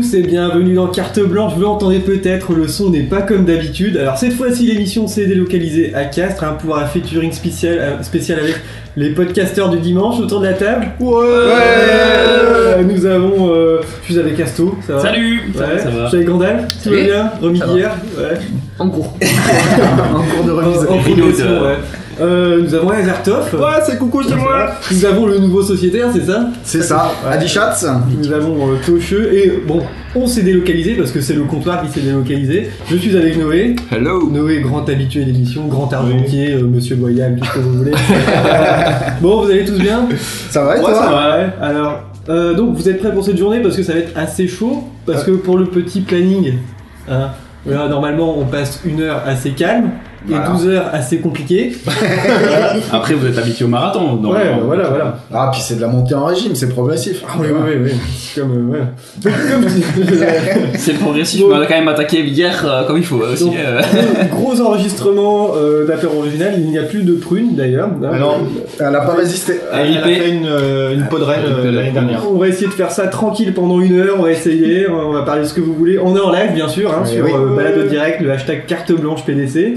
tous et bienvenue dans Carte Blanche. Vous l'entendez peut-être, le son n'est pas comme d'habitude. Alors cette fois-ci, l'émission s'est délocalisée à Castres hein, pour un featuring spécial, euh, spécial avec les podcasteurs du dimanche autour de la table. Ouais, Nous avons... euh, je suis avec Asto, ça va Salut Ouais. Ça va, ça va. Je suis avec Gandalf, tout va Salut. bien Remis Ça va. hier Ouais. En cours. En cours de remise. En, en ouais. Euh, nous avons Azertov. Ouais, c'est coucou, c'est moi. Nous avons le nouveau sociétaire, c'est ça? C'est ça, Adi Schatz. Nous avons euh, Tocheux et bon, on s'est délocalisé parce que c'est le comptoir qui s'est délocalisé. Je suis avec Noé. Hello Noé, grand habitué de l'émission, grand argentier, euh, monsieur loyal, tout ce que vous voulez. bon, vous allez tous bien? Ça va et Ouais, toi? ça va. Ouais. Alors, euh, donc vous êtes prêts pour cette journée? Parce que ça va être assez chaud. Parce que pour le petit planning, hein, là, normalement on passe une heure assez calme et Voilà. 12 heures assez compliquées. Après, vous êtes habitué au marathon. donc- ouais, bah, voilà, voilà. Ah, puis c'est de la montée en régime, c'est progressif. Ah oui, oui, oui. C'est Comme, euh, ouais. C'est progressif, Bon. mais on a quand même attaqué hier euh, comme il faut aussi. Donc, euh. gros enregistrement euh, d'apéro original, il n'y a plus de prunes d'ailleurs. Hein. Alors, Elle a pas résisté. elle a fait une, euh, une peau de reine euh, l'année dernière. On va essayer de faire ça tranquille pendant une heure, on va essayer, on va parler de ce que vous voulez. On est en live bien sûr, hein, Oui, sur oui. euh, Balado Direct, le hashtag carte blanche PDC,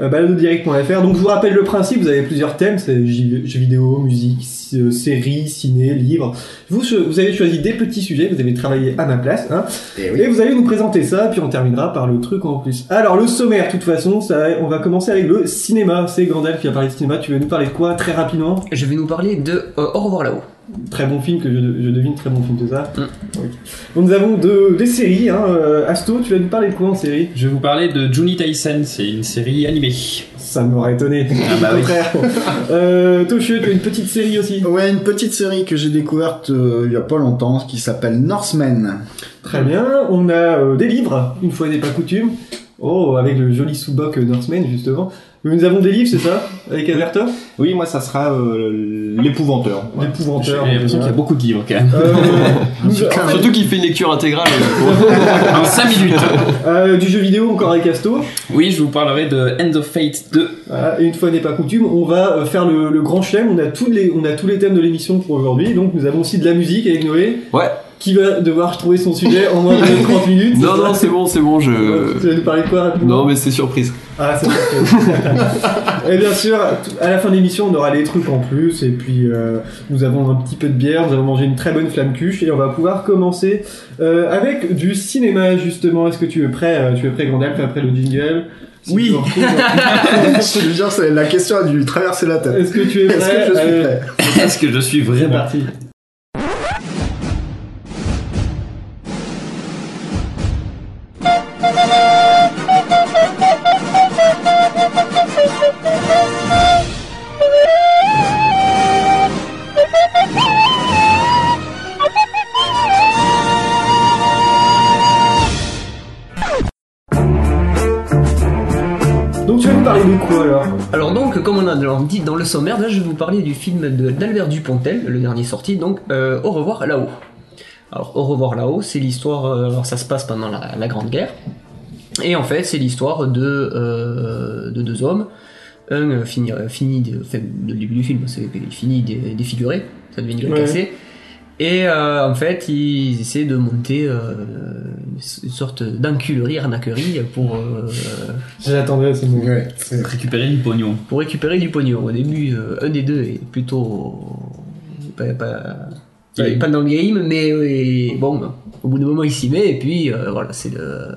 euh, baladodirect.fr. Donc je vous rappelle le principe, vous avez plusieurs thèmes, c'est jeux vidéo, musique, euh, séries, ciné, livres. Vous, vous avez choisi des petits sujets, vous avez travaillé à ma place, hein, Et et vous allez nous présenter ça, puis on terminera par le truc en plus. Alors le sommaire, de toute façon, ça, on va commencer avec le cinéma. C'est Gandalf qui va parler de cinéma, tu veux nous parler de quoi très rapidement? Je vais nous parler de euh, Au revoir là-haut. Très bon film que je, je devine, très bon film de ça. Mm. Donc nous avons deux, des séries. Hein. euh, Asto, tu vas nous parler de quoi en série? Je vais vous parler de Juni Tyson, c'est une série animée. Ça m'aurait étonné. Ah bah oui. euh, Toshio, tu as une petite série aussi? Ouais, une petite série que j'ai découverte euh, il y a pas longtemps qui s'appelle Norsemen. Très bien. On a euh, des livres, une fois n'est pas coutume. Oh, avec le joli sous-boc Norseman, justement. Nous avons des livres, c'est ça Avec Averta Oui, moi, ça sera euh, l'épouvanteur. J'ai L'épouvanteur. l'impression qu'il y a beaucoup de livres quand même. Euh, nous- Surtout qu'il fait une lecture intégrale. En 5 minutes euh, du jeu vidéo encore avec Asto? Oui, je vous parlerai de End of Fate 2. Voilà, et une fois n'est pas coutume, on va euh, faire le, le grand chelem. On a tous les, on a tous les thèmes de l'émission pour aujourd'hui. Donc nous avons aussi de la musique avec Noé. Ouais. Qui va devoir trouver son sujet en moins de 30 minutes. Non, non, c'est bon, c'est bon, Tu je. vas nous parler de quoi rapidement Non, mais c'est surprise. Ah, c'est parfait. Et bien sûr, à la fin de l'émission, on aura les trucs en plus. Et puis, euh, nous avons un petit peu de bière, nous avons mangé une très bonne flamme cuche. Et on va pouvoir commencer euh, avec du cinéma, justement. Est-ce que tu es prêt euh, Tu es prêt, Gandalf, après le jingle? Si Oui. tu je te jure, c'est- la question a dû traverser la tête. Est-ce que tu es prêt Est-ce que je suis prêt? Est-ce que je suis vraiment parti. Dit dans le sommaire, là je vais vous parler du film d'Albert Dupontel, le dernier sorti, donc euh, Au revoir là-haut. Alors Au revoir là-haut, c'est l'histoire, euh, alors ça se passe pendant la, la Grande Guerre, et en fait c'est l'histoire de, euh, de deux hommes, un fini, fini de, enfin, le début du film, c'est dé- défiguré, ça devient une gueule Ouais. cassée, et euh, en fait ils essaient de monter euh, une sorte d'enculerie, arnaquerie pour... euh, J'attendrai ce. Ouais, récupérer du pognon pour récupérer du pognon. Au début, euh, un des deux est plutôt pas, pas, pas, Il est- pas dans le game, mais bon, au bout d'un moment il s'y met et puis euh, voilà, c'est le.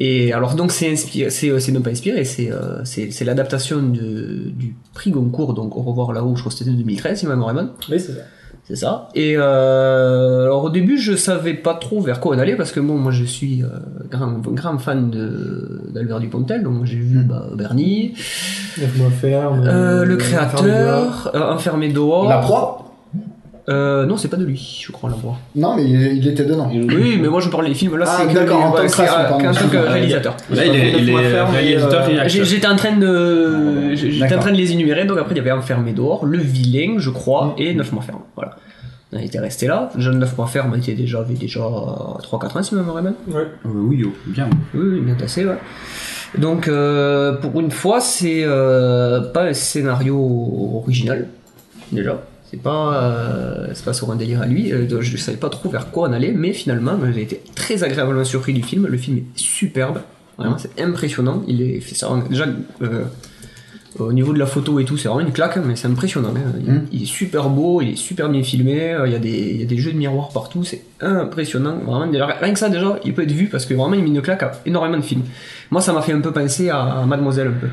Et alors donc c'est inspiré, c'est c'est non pas inspiré, c'est euh, l'adaptation du prix Goncourt, donc au revoir là-haut, je crois que c'était 2013, si ma mémoire est bonne. Oui, c'est ça. C'est ça. Et euh, alors au début, je savais pas trop vers quoi on allait parce que bon, moi je suis euh, grand, grand fan de d'Albert Dupontel, donc j'ai vu bah, Bernie, faire. euh, le créateur, euh, enfermé dehors. La proie Euh, non, c'est pas de lui, je crois, la voix. Non, mais il, il était dedans. Oui, mais moi je parlais des films là, Ah, c'est d'accord, en tant que euh, que réalisateur. Là, il est, il est réalisateur et J'ai- acteur. J'étais en train de, j'étais en train de les énumérer, donc après il y avait enfermé dehors, le vilain, je crois, et neuf mois ferme. Voilà. On était resté là. Jeune neuf mois ferme était déjà, avait déjà 3-4 ans, si ma mémoire est. Ouais. Euh, oui, oh, bien. Oui, oui, bien tassé, ouais. Donc, euh, pour une fois, c'est euh, pas un scénario original, déjà. C'est pas, euh, c'est pas sur un délire à lui. Euh, je savais pas trop vers quoi on allait, mais finalement, j'ai été très agréablement surpris du film. Le film est superbe, vraiment, c'est impressionnant. Il est fait ça déjà euh, au niveau de la photo et tout, c'est vraiment une claque, mais c'est impressionnant. hein. Il, Mm. il est super beau, il est super bien filmé. euh, Il y a des, il y a des jeux de miroirs partout, c'est impressionnant. Vraiment, déjà, rien que ça déjà, il peut être vu parce que vraiment il met une claque à énormément de films. Moi, ça m'a fait un peu penser à Mademoiselle un peu.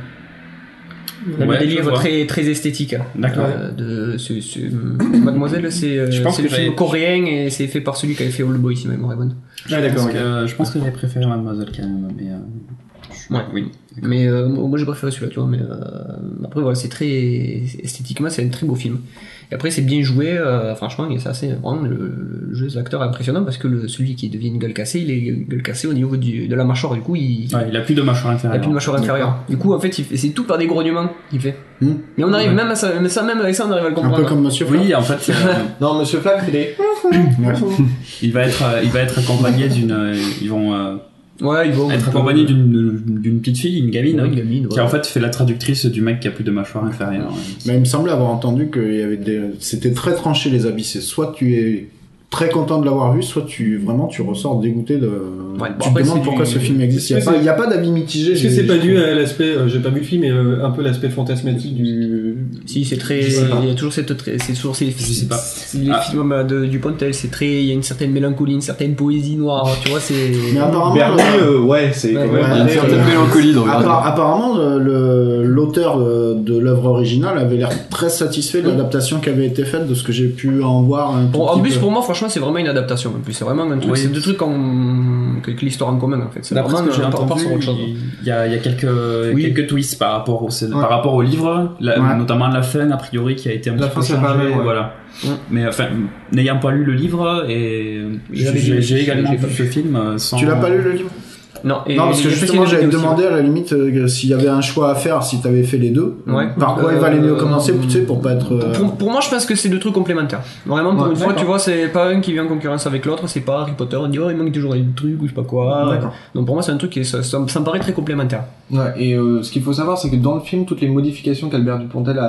Dans Ouais, le délire très, très esthétique. hein. D'accord. Euh, de, ce- ce- Mademoiselle, c'est euh, Je pense c'est que le film coréen et c'est fait par celui qui avait fait All Boy, si ma mémoire est bonne. Ah, d'accord. Euh, je pense que j'avais préféré Mademoiselle quand même, mais. Ouais. Oui. Mais euh, moi j'ai préféré celui-là, tu vois. Mais euh, après, voilà, c'est très. Esthétiquement, c'est un très beau film. Et après, c'est bien joué, euh, franchement, c'est assez. Vraiment, le, le jeu des acteurs est impressionnant parce que le, celui qui devient une gueule cassée, il est gueule cassée au niveau du, de la mâchoire, du coup, il. Ouais, il a plus de mâchoire Il inférieure. a plus de mâchoire inférieure. Du coup, en fait, il fait- c'est tout par des grognements qu'il fait. Hmm. Mais on arrive Ouais. même à ça, même avec ça, on arrive à le Un comprendre. peu comme Monsieur Flack. Oui, en fait, euh, Non, Monsieur Flack, il est. Il va être, il va être accompagné d'une, ils vont Ouais, ils vont. être accompagnés d'une, d'une petite fille, une gamine, Ouais, hein, une gamine, qui ouais. en fait fait la traductrice du mec qui a plus de mâchoire inférieure. Mais il me semblait avoir entendu que il y avait des... c'était très tranché les habits. C'est soit tu es très content de l'avoir vu, soit tu vraiment tu ressors dégoûté de. Ouais, bon, tu après, te demandes pourquoi du- ce film existe. Il n'y a, pas- pas d'avis mitigé. Est-ce que c'est pas dû à l'aspect, euh, j'ai pas vu le film, mais euh, un peu l'aspect fantasmatique du. Si, c'est très. Il y a toujours cette. très- C'est toujours ces. Je sais pas. c'est Les Ah. films euh, de- du Pontel, c'est très. Il y a une certaine mélancolie, une certaine poésie noire, tu vois, c'est. Mais apparemment, Bernie, euh, ouais, c'est quand même. une certaine mélancolie dans le appar- apparemment, le- le- l'auteur de, l'œuvre originale avait l'air très satisfait de l'adaptation qui avait été faite, de ce que j'ai pu en voir. En plus, pour moi, franchement, c'est vraiment une adaptation. En plus, c'est vraiment un truc. Oui. C'est deux trucs que, que l'histoire en commun, en fait. C'est vraiment que j'ai entendu, sur autre chose. il y a, il y a quelques, Oui. quelques twists par rapport au, Ouais. par rapport au livre, la- Ouais. notamment la fin a priori qui a été un La petit peu changée, ouais. voilà. Ouais. Mais enfin, n'ayant pas lu le livre et j'ai également vu ce film euh, sans. Tu l'as pas lu le livre? Non, et Non, parce que justement, aussi. demander à la limite euh, s'il y avait un choix à faire, si t'avais fait les deux, Ouais. par quoi il Euh, valait mieux commencer, tu sais, pour pas être. euh, Pour, pour moi, je pense que c'est deux trucs complémentaires. Vraiment, pour Ouais, une fois, tu vois, c'est pas un qui vient en concurrence avec l'autre, c'est pas Harry Potter, on dit oh, il manque toujours des trucs ou je sais pas quoi. Donc pour moi, c'est un truc qui ça, ça, me- paraît très complémentaire. Ouais, et euh, ce qu'il faut savoir, c'est que dans le film, toutes les modifications qu'Albert Dupontel a,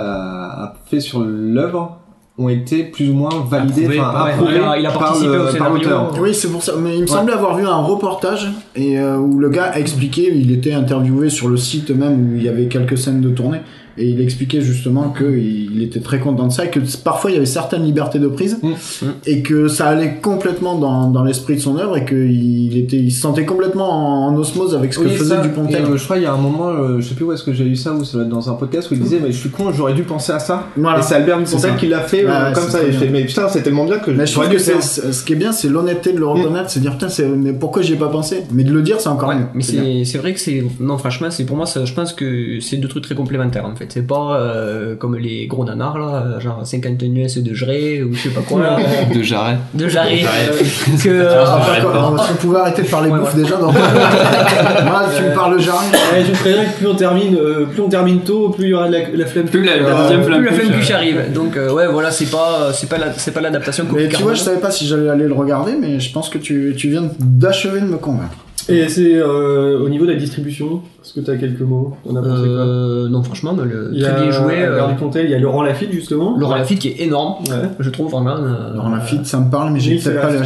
a fait sur l'œuvre ont été plus ou moins enfin par- approuvées il a- il a par participé au par l'auteur. Oui, c'est pour ça. Mais il me semblait avoir vu un reportage et euh, où le gars a expliqué, il était interviewé sur le site même où il y avait quelques scènes de tournée et il expliquait justement que il était très content de ça et que parfois il y avait certaines libertés de prise Mm. et que ça allait complètement dans, dans l'esprit de son œuvre et qu'il était, il se sentait complètement en, en osmose avec ce que Oui, faisait ça, Dupontel. et, euh, je crois il y a un moment, euh, je sais plus où est-ce que j'ai lu ça, ou ça dans un podcast où il disait mais je suis con, j'aurais dû penser à ça. Voilà. Et c'est Albert Dupontel ça. qui l'a fait euh, comme ça. Et je fais mais putain c'est tellement bien que Mais je trouve que c'est, ce qui est bien, c'est l'honnêteté de le reconnaître, c'est dire putain, c'est, mais pourquoi j'y ai pas pensé? Mais de le dire, c'est encore Ouais, mieux. mais C'est bien. c'est c'est vrai que c'est non franchement c'est pour moi ça, je pense que c'est deux trucs très complémentaires en fait c'est pas euh, comme les gros nanars là genre 50 nuances de Jray ou je sais pas quoi là, De Jarret. de Jarret Jarret. euh, que euh, Ah, si on pouvait arrêter de parler Ouais, bouffe ouais. déjà. Moi, tu me parles jamais. Ouais, je préviens que plus on termine, euh, plus on termine tôt, plus il y aura de la, la flemme. Plus la, la Euh, deuxième plus la flemme couche, cuche arrive donc euh, ouais voilà c'est pas c'est pas la- c'est pas l'adaptation Mais copie tu vois, je savais pas si j'allais aller le regarder, mais je pense que tu, tu viens d'achever de me convaincre. Et c'est euh, au niveau de la distribution, est-ce que tu as quelques mots? On a pensé quoi? Euh, non franchement mais le, Il y a très bien joué euh, il y a Laurent Lafitte justement. Laurent Lafitte qui est énorme Ouais. je trouve vraiment euh, Alors la fille, ça me parle, mais j'ai oui, pas, la-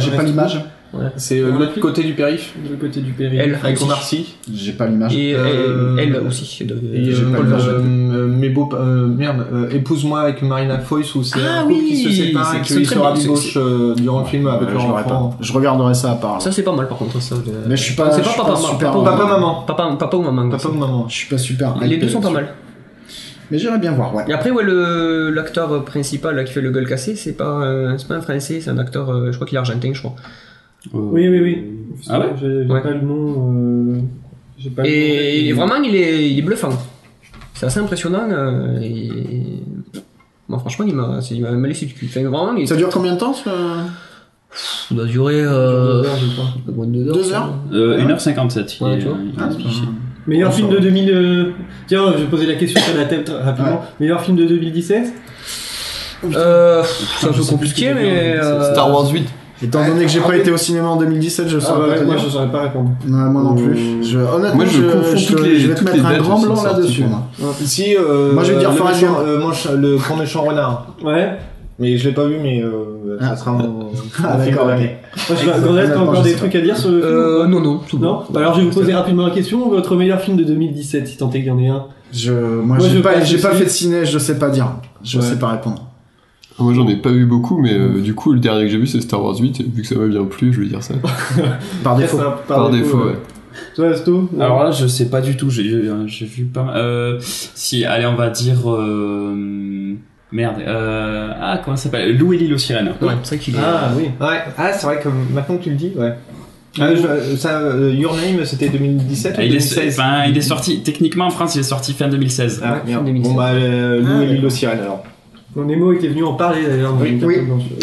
C'est euh, l'autre côté du périph. De côté du péril. Elle. Avec aussi. Omar Sy. J'ai pas l'image. et Euh, elle, elle aussi de, Et J'ai euh, pas Paul le Verhoeven. Euh, mes beaux, euh, merde, euh, épouse-moi avec Marina Foïs où c'est Ah un couple oui, qui se sépare c'est- et très se euh, durant le film avec leur je, l'aurais enfant. pas. je regarderai ça à part. ça c'est pas mal par contre ça de- Mais je suis pas, c'est je pas papa, pas super. papa, Papa, maman. papa, papa ou maman Papa ou maman. Je suis pas super. les deux sont pas mal Mais j'irais bien voir, ouais. Et après, ouais, le, l'acteur principal là, qui fait le gueule cassé, c'est pas, euh, c'est pas un français, c'est un acteur, euh, je crois qu'il est argentin, je crois. Euh, Oui, oui, oui. Ah ouais J'ai Ouais. pas le nom. Euh... Pas le nom. Et, et vraiment, il est, il est bluffant. C'est assez impressionnant. euh, et... Moi, franchement, il m'a, c'est- il m'a laissé du cul. Enfin, vraiment, il Ça dure combien de temps ce... ça doit durer euh, Deux heures, je crois. moins de deux heures. Deux ça. heures euh, 1h57. il Ouais, Ah. Meilleur film de va. 2000. euh, Tiens, je vais poser la question sur la tête rapidement. Ouais. Meilleur film de 2017 Euh, c'est un peu compliqué, mais. euh, Star Wars 8. Étant donné que j'ai pas été au cinéma en 2017, je Ah saurais bah pas moi je saurais pas répondre. Moi non plus. Je, honnêtement, Moi, je je, confonds je- toutes les- je vais te mettre un grand blanc là-dessus. moi. Ici, euh, Moi, je vais dire le, euh, le grand méchant renard. Ouais. Mais je l'ai pas vu, mais euh, ça Ah. sera mon, Ah, film d'accord, de ok. l'année. Moi, je vais- Gonzalez, t'as encore des trucs à dire sur le film Euh, non, non, tout Non Bah alors je vais vous poser rapidement la question. Votre meilleur film de 2017, si tant est qu'il y en ait un. Je, moi, Moi, j'ai je pas, pas aussi. fait de ciné, je sais pas dire. Je Ouais. sais pas répondre. Moi j'en ai pas vu beaucoup, mais euh, du coup le dernier que j'ai vu c'est Star Wars 8, et vu que ça m'a bien plu, je vais dire ça. Par défaut. Par défaut, ouais. Toi, Asto Alors là, je sais pas du tout. J'ai euh, vu pas mal. Euh, si, allez, on va dire. Euh, merde. Euh, ah, comment ça s'appelle? Lou et l'île aux sirènes. Ouais, c'est vrai qu'il est. Ah oui. Ouais. Ah, c'est vrai que maintenant que tu le dis, ouais. Ah, je- ça, euh, Your Name, c'était 2017 ou Ah, il, est, 2016 enfin, il est sorti, techniquement en France, il est sorti fin 2016. Ah, Ouais, merde. 2016. Bon, bah, euh, Lou Ah, et l'île aux sirènes, alors. Mon Nemo était venu en parler d'ailleurs. Oui, oui.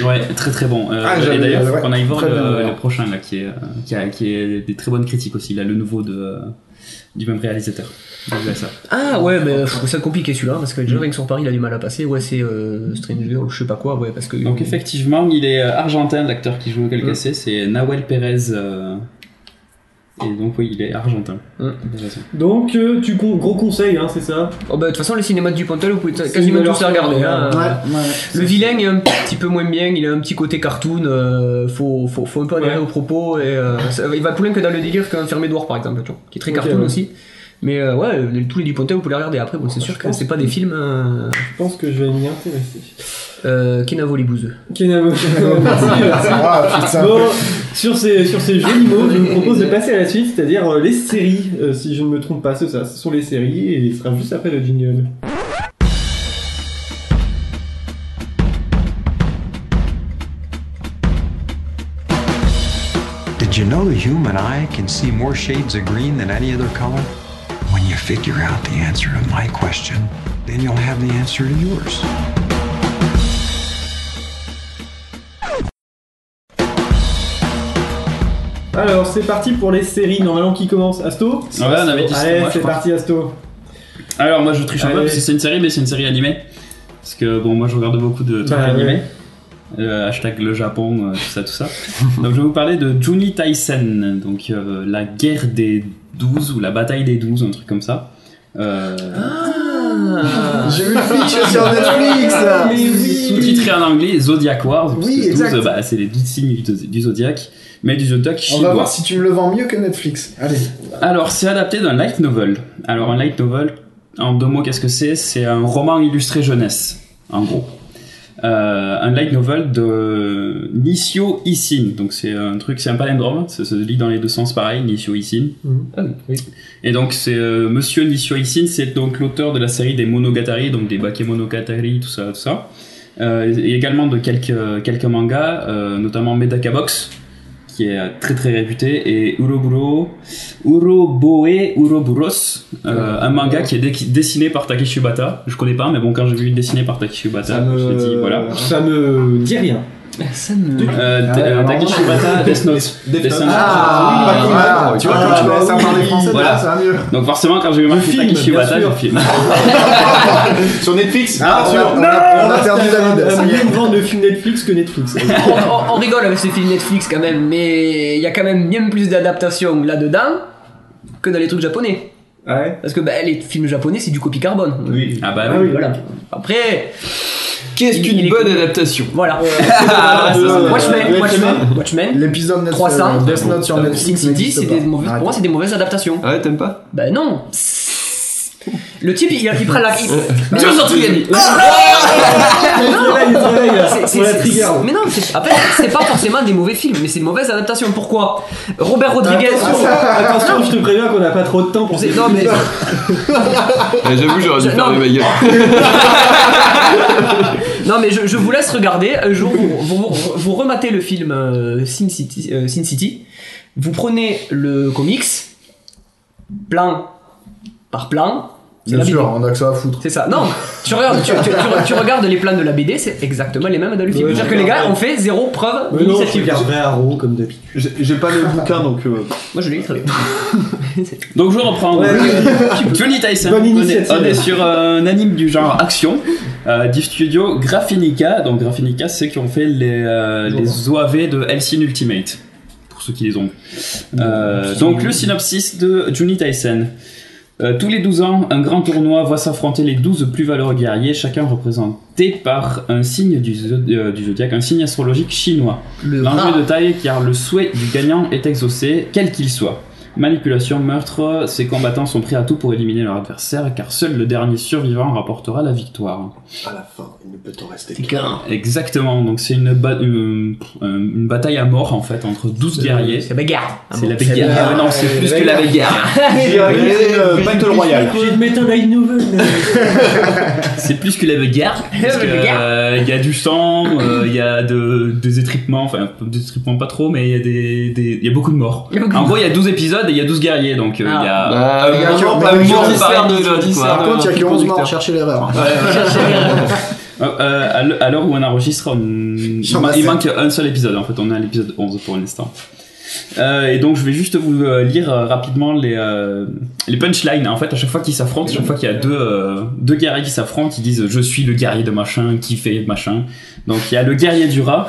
Ouais, très très bon. Euh, Ah, et d'ailleurs, ouais, qu'on aille voir très bien, le, prochain là, qui est, euh, qui a, qui est des très bonnes critiques aussi, là, le nouveau de, euh, du même réalisateur. Ça. Ah ouais, mais pff, c'est compliqué celui-là, parce que déjà rien que sur Paris il a du mal à passer. Ouais, c'est euh, Stranger ou je sais pas quoi, ouais, parce que. Donc effectivement, il est euh, argentin, l'acteur qui joue au Calcasé, c'est Nahuel Pérez. euh, Et donc oui, il est argentin. Mm. Donc, euh, tu con- gros conseil, hein, c'est ça? Oh bah de toute façon, les cinémas de Dupontel, vous pouvez quasiment tous les regarder. hein. sûre, Ouais, ouais. Le vilain est un petit peu moins bien, il a un petit côté cartoon, euh, faut, faut, faut un peu adhérer Ouais. aux propos, et euh, ça- il va plus loin que dans le délire qu'un fermé Edouard par exemple, tu vois, qui est très Ok, cartoon ouais. aussi. Mais euh, ouais, tous les Dupontel vous pouvez les regarder après, bon c'est sûr que pense c'est pas des films euh, Je pense que je vais m'y intéresser. Euh, Kenavo les bouseux. Kenavo. merci, merci. Ah, putain. Bon, sur ces, sur ces jolis mots, je vous propose de passer à la suite, c'est-à-dire euh, les séries. Euh, si je ne me trompe pas, c'est ça. Ce sont les séries et il sera juste après le jingle. Did you know the human eye can see more shades of green than any other color? When you figure out the answer to my question, then you'll have the answer to yours. Alors, c'est parti pour les séries. Normalement, qui commence Asto Ouais, on avait dit ça, Allez, moi, je c'est crois. parti, Asto. Alors moi je triche un peu Allez. parce que c'est une série, mais c'est une série animée. Parce que bon, moi je regarde beaucoup de trucs Bah, animés. ouais. Euh, hashtag le Japon, euh, tout ça, tout ça. donc je vais vous parler de Juni Taisen, donc euh, la guerre des 12 ou la bataille des 12, un truc comme ça. Euh, Ah J'ai vu le fiche sur Netflix. Sous-titré en anglais Zodiac Wars. Oui, que 12, exact. bah, c'est les 12 signes du, du Zodiac, mais du Zodiac On chinois. va voir si tu me le vends mieux que Netflix. Allez. Alors, c'est adapté d'un light novel. Alors, un light novel, en deux mots, qu'est-ce que c'est? C'est un roman illustré jeunesse, en gros. Euh, un light novel de Nishio Isin. Donc, c'est un truc, c'est un palindrome, ça se lit dans les deux sens pareil, Nishio Isin. Ah, oui. Et donc, c'est euh, Monsieur Nishio Isin, c'est donc l'auteur de la série des Monogatari, donc des Bakemonogatari, tout ça, tout ça. Euh, et également de quelques, quelques mangas, euh, notamment Medaka Box, qui est euh, très très réputé, et Uroburo, Uroboe Uroburos, euh, un manga qui est dé- dessiné par Takeshi Shibata. Je connais pas, mais bon, quand j'ai vu dessiné par Takeshi Shibata, Ça me- je me dit, voilà. Ça me dit rien. Ça me. Euh, Ah, Takeshi Shibata, Death Note. Death Note. Ah. Tu vois, Ah, quand tu commences à oui, parler français, ça va mieux. Donc forcément, quand j'ai vu marqué film, Takeshi Shibata, j'ai fait... Sur Netflix Ah, on a- on perdu David. ça mieux vendre de film Netflix que Netflix. on, rigole avec ces films Netflix quand même, mais il y a quand même bien plus d'adaptations là-dedans que dans les trucs japonais. ouais? Parce que bah, les films japonais c'est du copie carbone. Oui. Ah bah Ah oui. oui. Voilà. Après, Qu'est-ce qu'une bonne adaptation voilà. C'est- Watchmen, Watchmen, Watchmen, L'épisode Netflix, 300, euh, Death Note sur Sin Netflix. City, n'existe c'est pas. des mauvaises, pour moi c'est des mauvaises adaptations. Ah ouais, t'aimes pas? Bah non. Le type il, il prend la. il- Joe Satriani C'est- c'est- Pour la c'est- trigger. Mais non, c'est- pas forcément des mauvais films, mais c'est une mauvaise adaptation. Pourquoi? Robert Rodriguez. Attention, attention, je te préviens qu'on n'a pas trop de temps pour ces non mais Ah, J'avoue, j'aurais dû Je- fermer ma gueule. non mais je, je vous laisse regarder. Un jour vous, vous, vous rematez le film euh, Sin City, euh, Sin City. Vous prenez le comics plan par plan. Bien sûr, BD. on a que ça à foutre. C'est ça. Non, tu regardes, tu, tu- tu- tu regardes les plans de la BD, c'est exactement les mêmes. Ouais, C'est-à-dire que les gars ont fait zéro preuve d'initiative. regarderai Arrow comme d'habitude. J'ai j'ai pas le bouquin donc. euh, Moi je l'ai très bien. Donc je reprends. Ouais, Johnny Tyson. Bonne on est- initiative. On est sur un anime du genre action euh, du studio Graphinica. Donc Graphinica, c'est qui ont fait les, euh, les OAV de Hellsing Ultimate. Pour ceux qui les ont. Euh, donc le synopsis de Johnny Tyson. Euh, tous les 12 ans, un grand tournoi voit s'affronter les 12 plus valeureux guerriers, chacun représenté par un signe du, euh, du zodiaque, un signe astrologique chinois. Le L'enjeu de taille car le souhait du gagnant est exaucé, quel qu'il soit. Manipulation, meurtre, ces combattants sont prêts à tout pour éliminer leur adversaire car seul le dernier survivant rapportera la victoire. À la fin, il ne peut en rester C'est qu'un. Exactement, donc c'est une, ba- une, une bataille à mort en fait entre 12 guerriers. C'est la bagarre. C'est la bagarre. Ah non, c'est la plus que la bagarre. Euh, Battle Royale. J'ai une méthode à une nouvelle. C'est plus que la bagarre. Euh, il y a du sang, euh, il y a de, des étripements, enfin des étripements pas trop, mais il y a des, des- il y a beaucoup de morts. En gros, il y a 12 épisodes et il y a 12 guerriers, donc euh, il y a Bah, un il y a que- par de- contre, il y a que 11 morts, cherchez l'erreur. Euh, euh, à l'heure- à où on enregistre, on- il manque un seul épisode. En fait, on est à l'épisode 11 pour l'instant. Euh, et donc, je vais juste vous euh, lire euh, rapidement les, euh, les punchlines. En fait, à chaque fois qu'ils s'affrontent, chaque fois qu'il y a deux, euh, deux guerriers qui s'affrontent, ils disent Je suis le guerrier de machin, qui fait machin. Donc, il y a le guerrier du rat.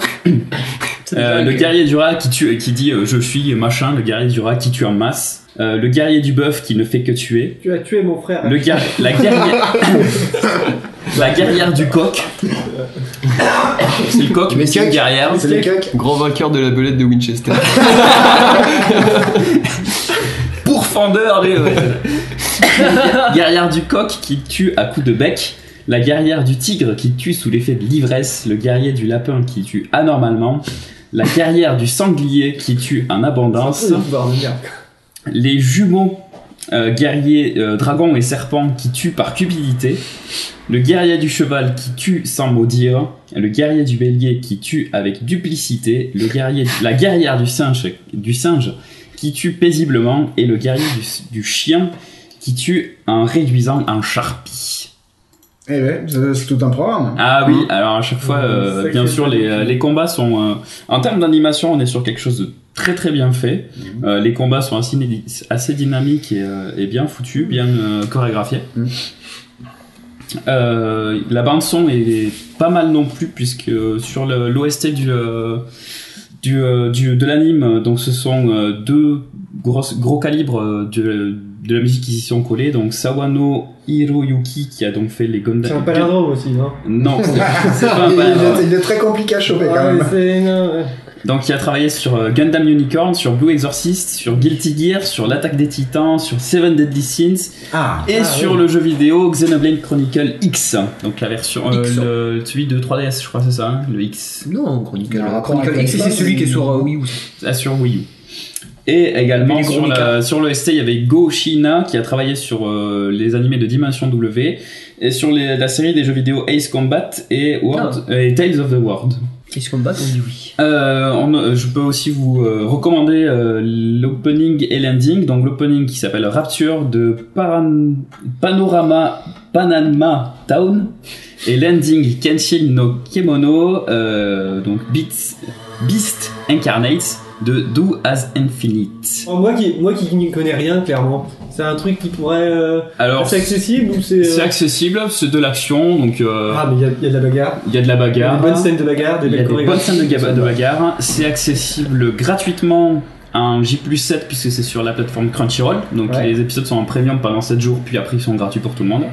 Euh, le guerrier du rat qui, tue, qui dit euh, Je suis machin, le guerrier du rat qui tue en masse. Euh, le guerrier du bœuf qui ne fait que tuer. Tu as tué mon frère. Le guer- la guerrière. la guerrière du coq. C'est le coq, mais c'est une coq. guerrière. C'est les coqs. Grand vainqueur de la belette de Winchester. Pourfendeur des. guerrière du coq qui tue à coups de bec. La guerrière du tigre qui tue sous l'effet de l'ivresse. Le guerrier du lapin qui tue anormalement. La guerrière du sanglier qui tue en abondance. Les jumeaux euh, guerriers euh, dragons et serpents qui tuent par cupidité, le guerrier du cheval qui tue sans maudire, le guerrier du bélier qui tue avec duplicité, le guerrier, la guerrière du singe, du singe qui tue paisiblement. Et le guerrier du, du chien qui tue en réduisant en charpie. Eh ouais, c'est tout un programme. Ah oui, alors à chaque fois, euh, Sacré bien sûr, les, euh, les combats sont... euh, en termes d'animation, on est sur quelque chose de très très bien fait. Euh, les combats sont assez, assez dynamiques et, euh, et bien foutus, bien euh, chorégraphiés. Mm. Euh, la bande son est pas mal non plus puisque sur l'OST du, euh, du, euh, du- de l'anime, donc ce sont euh, deux grosses, gros calibres euh, de, de la musique qui s'y sont collés. Donc Sawano Hiroyuki qui a donc fait les Gundam. C'est un palindrome aussi, non? Non, c'est pas un il, palindrome. est, il est très compliqué à choper quand même. c'est- non, ouais. Donc il a travaillé sur euh, Gundam Unicorn, sur Blue Exorcist, sur Guilty Gear, sur l'attaque des titans, sur Seven Deadly Sins Ah, et Ah, sur le jeu vidéo Xenoblade Chronicle X. Donc la version euh, le, celui de 3DS, je crois c'est ça, hein, le X, Non, Chronicle. Rapport Chronicle X, c'est celui qui est sur euh, Wii U. ah, sur Wii U. Et également sur, la, sur le ST, il y avait Go Shina qui a travaillé sur euh, les animés de Dimension W et sur les- la série des jeux vidéo Ace Combat et, World, et Tales of the World. Ace Combat, on dit oui. Euh, on- je peux aussi vous euh, recommander euh, l'opening et l'ending. Donc l'opening qui s'appelle Rapture de Paran- Panorama Panama Town et l'ending Kenshin no Kemono, euh, donc Beats, Beast Incarnate de Do as Infinite. Oh, moi qui moi qui n'y connais rien clairement, c'est un truc qui pourrait euh, Alors c'est accessible ou c'est c'est euh, accessible, c'est de l'action, donc euh, Ah mais il y a- y, a de la bagarre, il y a de la il y a bagarre. des bonnes scènes de bagarre, des a des bonnes scènes de, de bagarre. C'est accessible gratuitement en J 7 puisque c'est sur la plateforme Crunchyroll. Donc Ouais. les épisodes sont en premium pendant 7 jours, puis après ils sont gratuits pour tout le monde.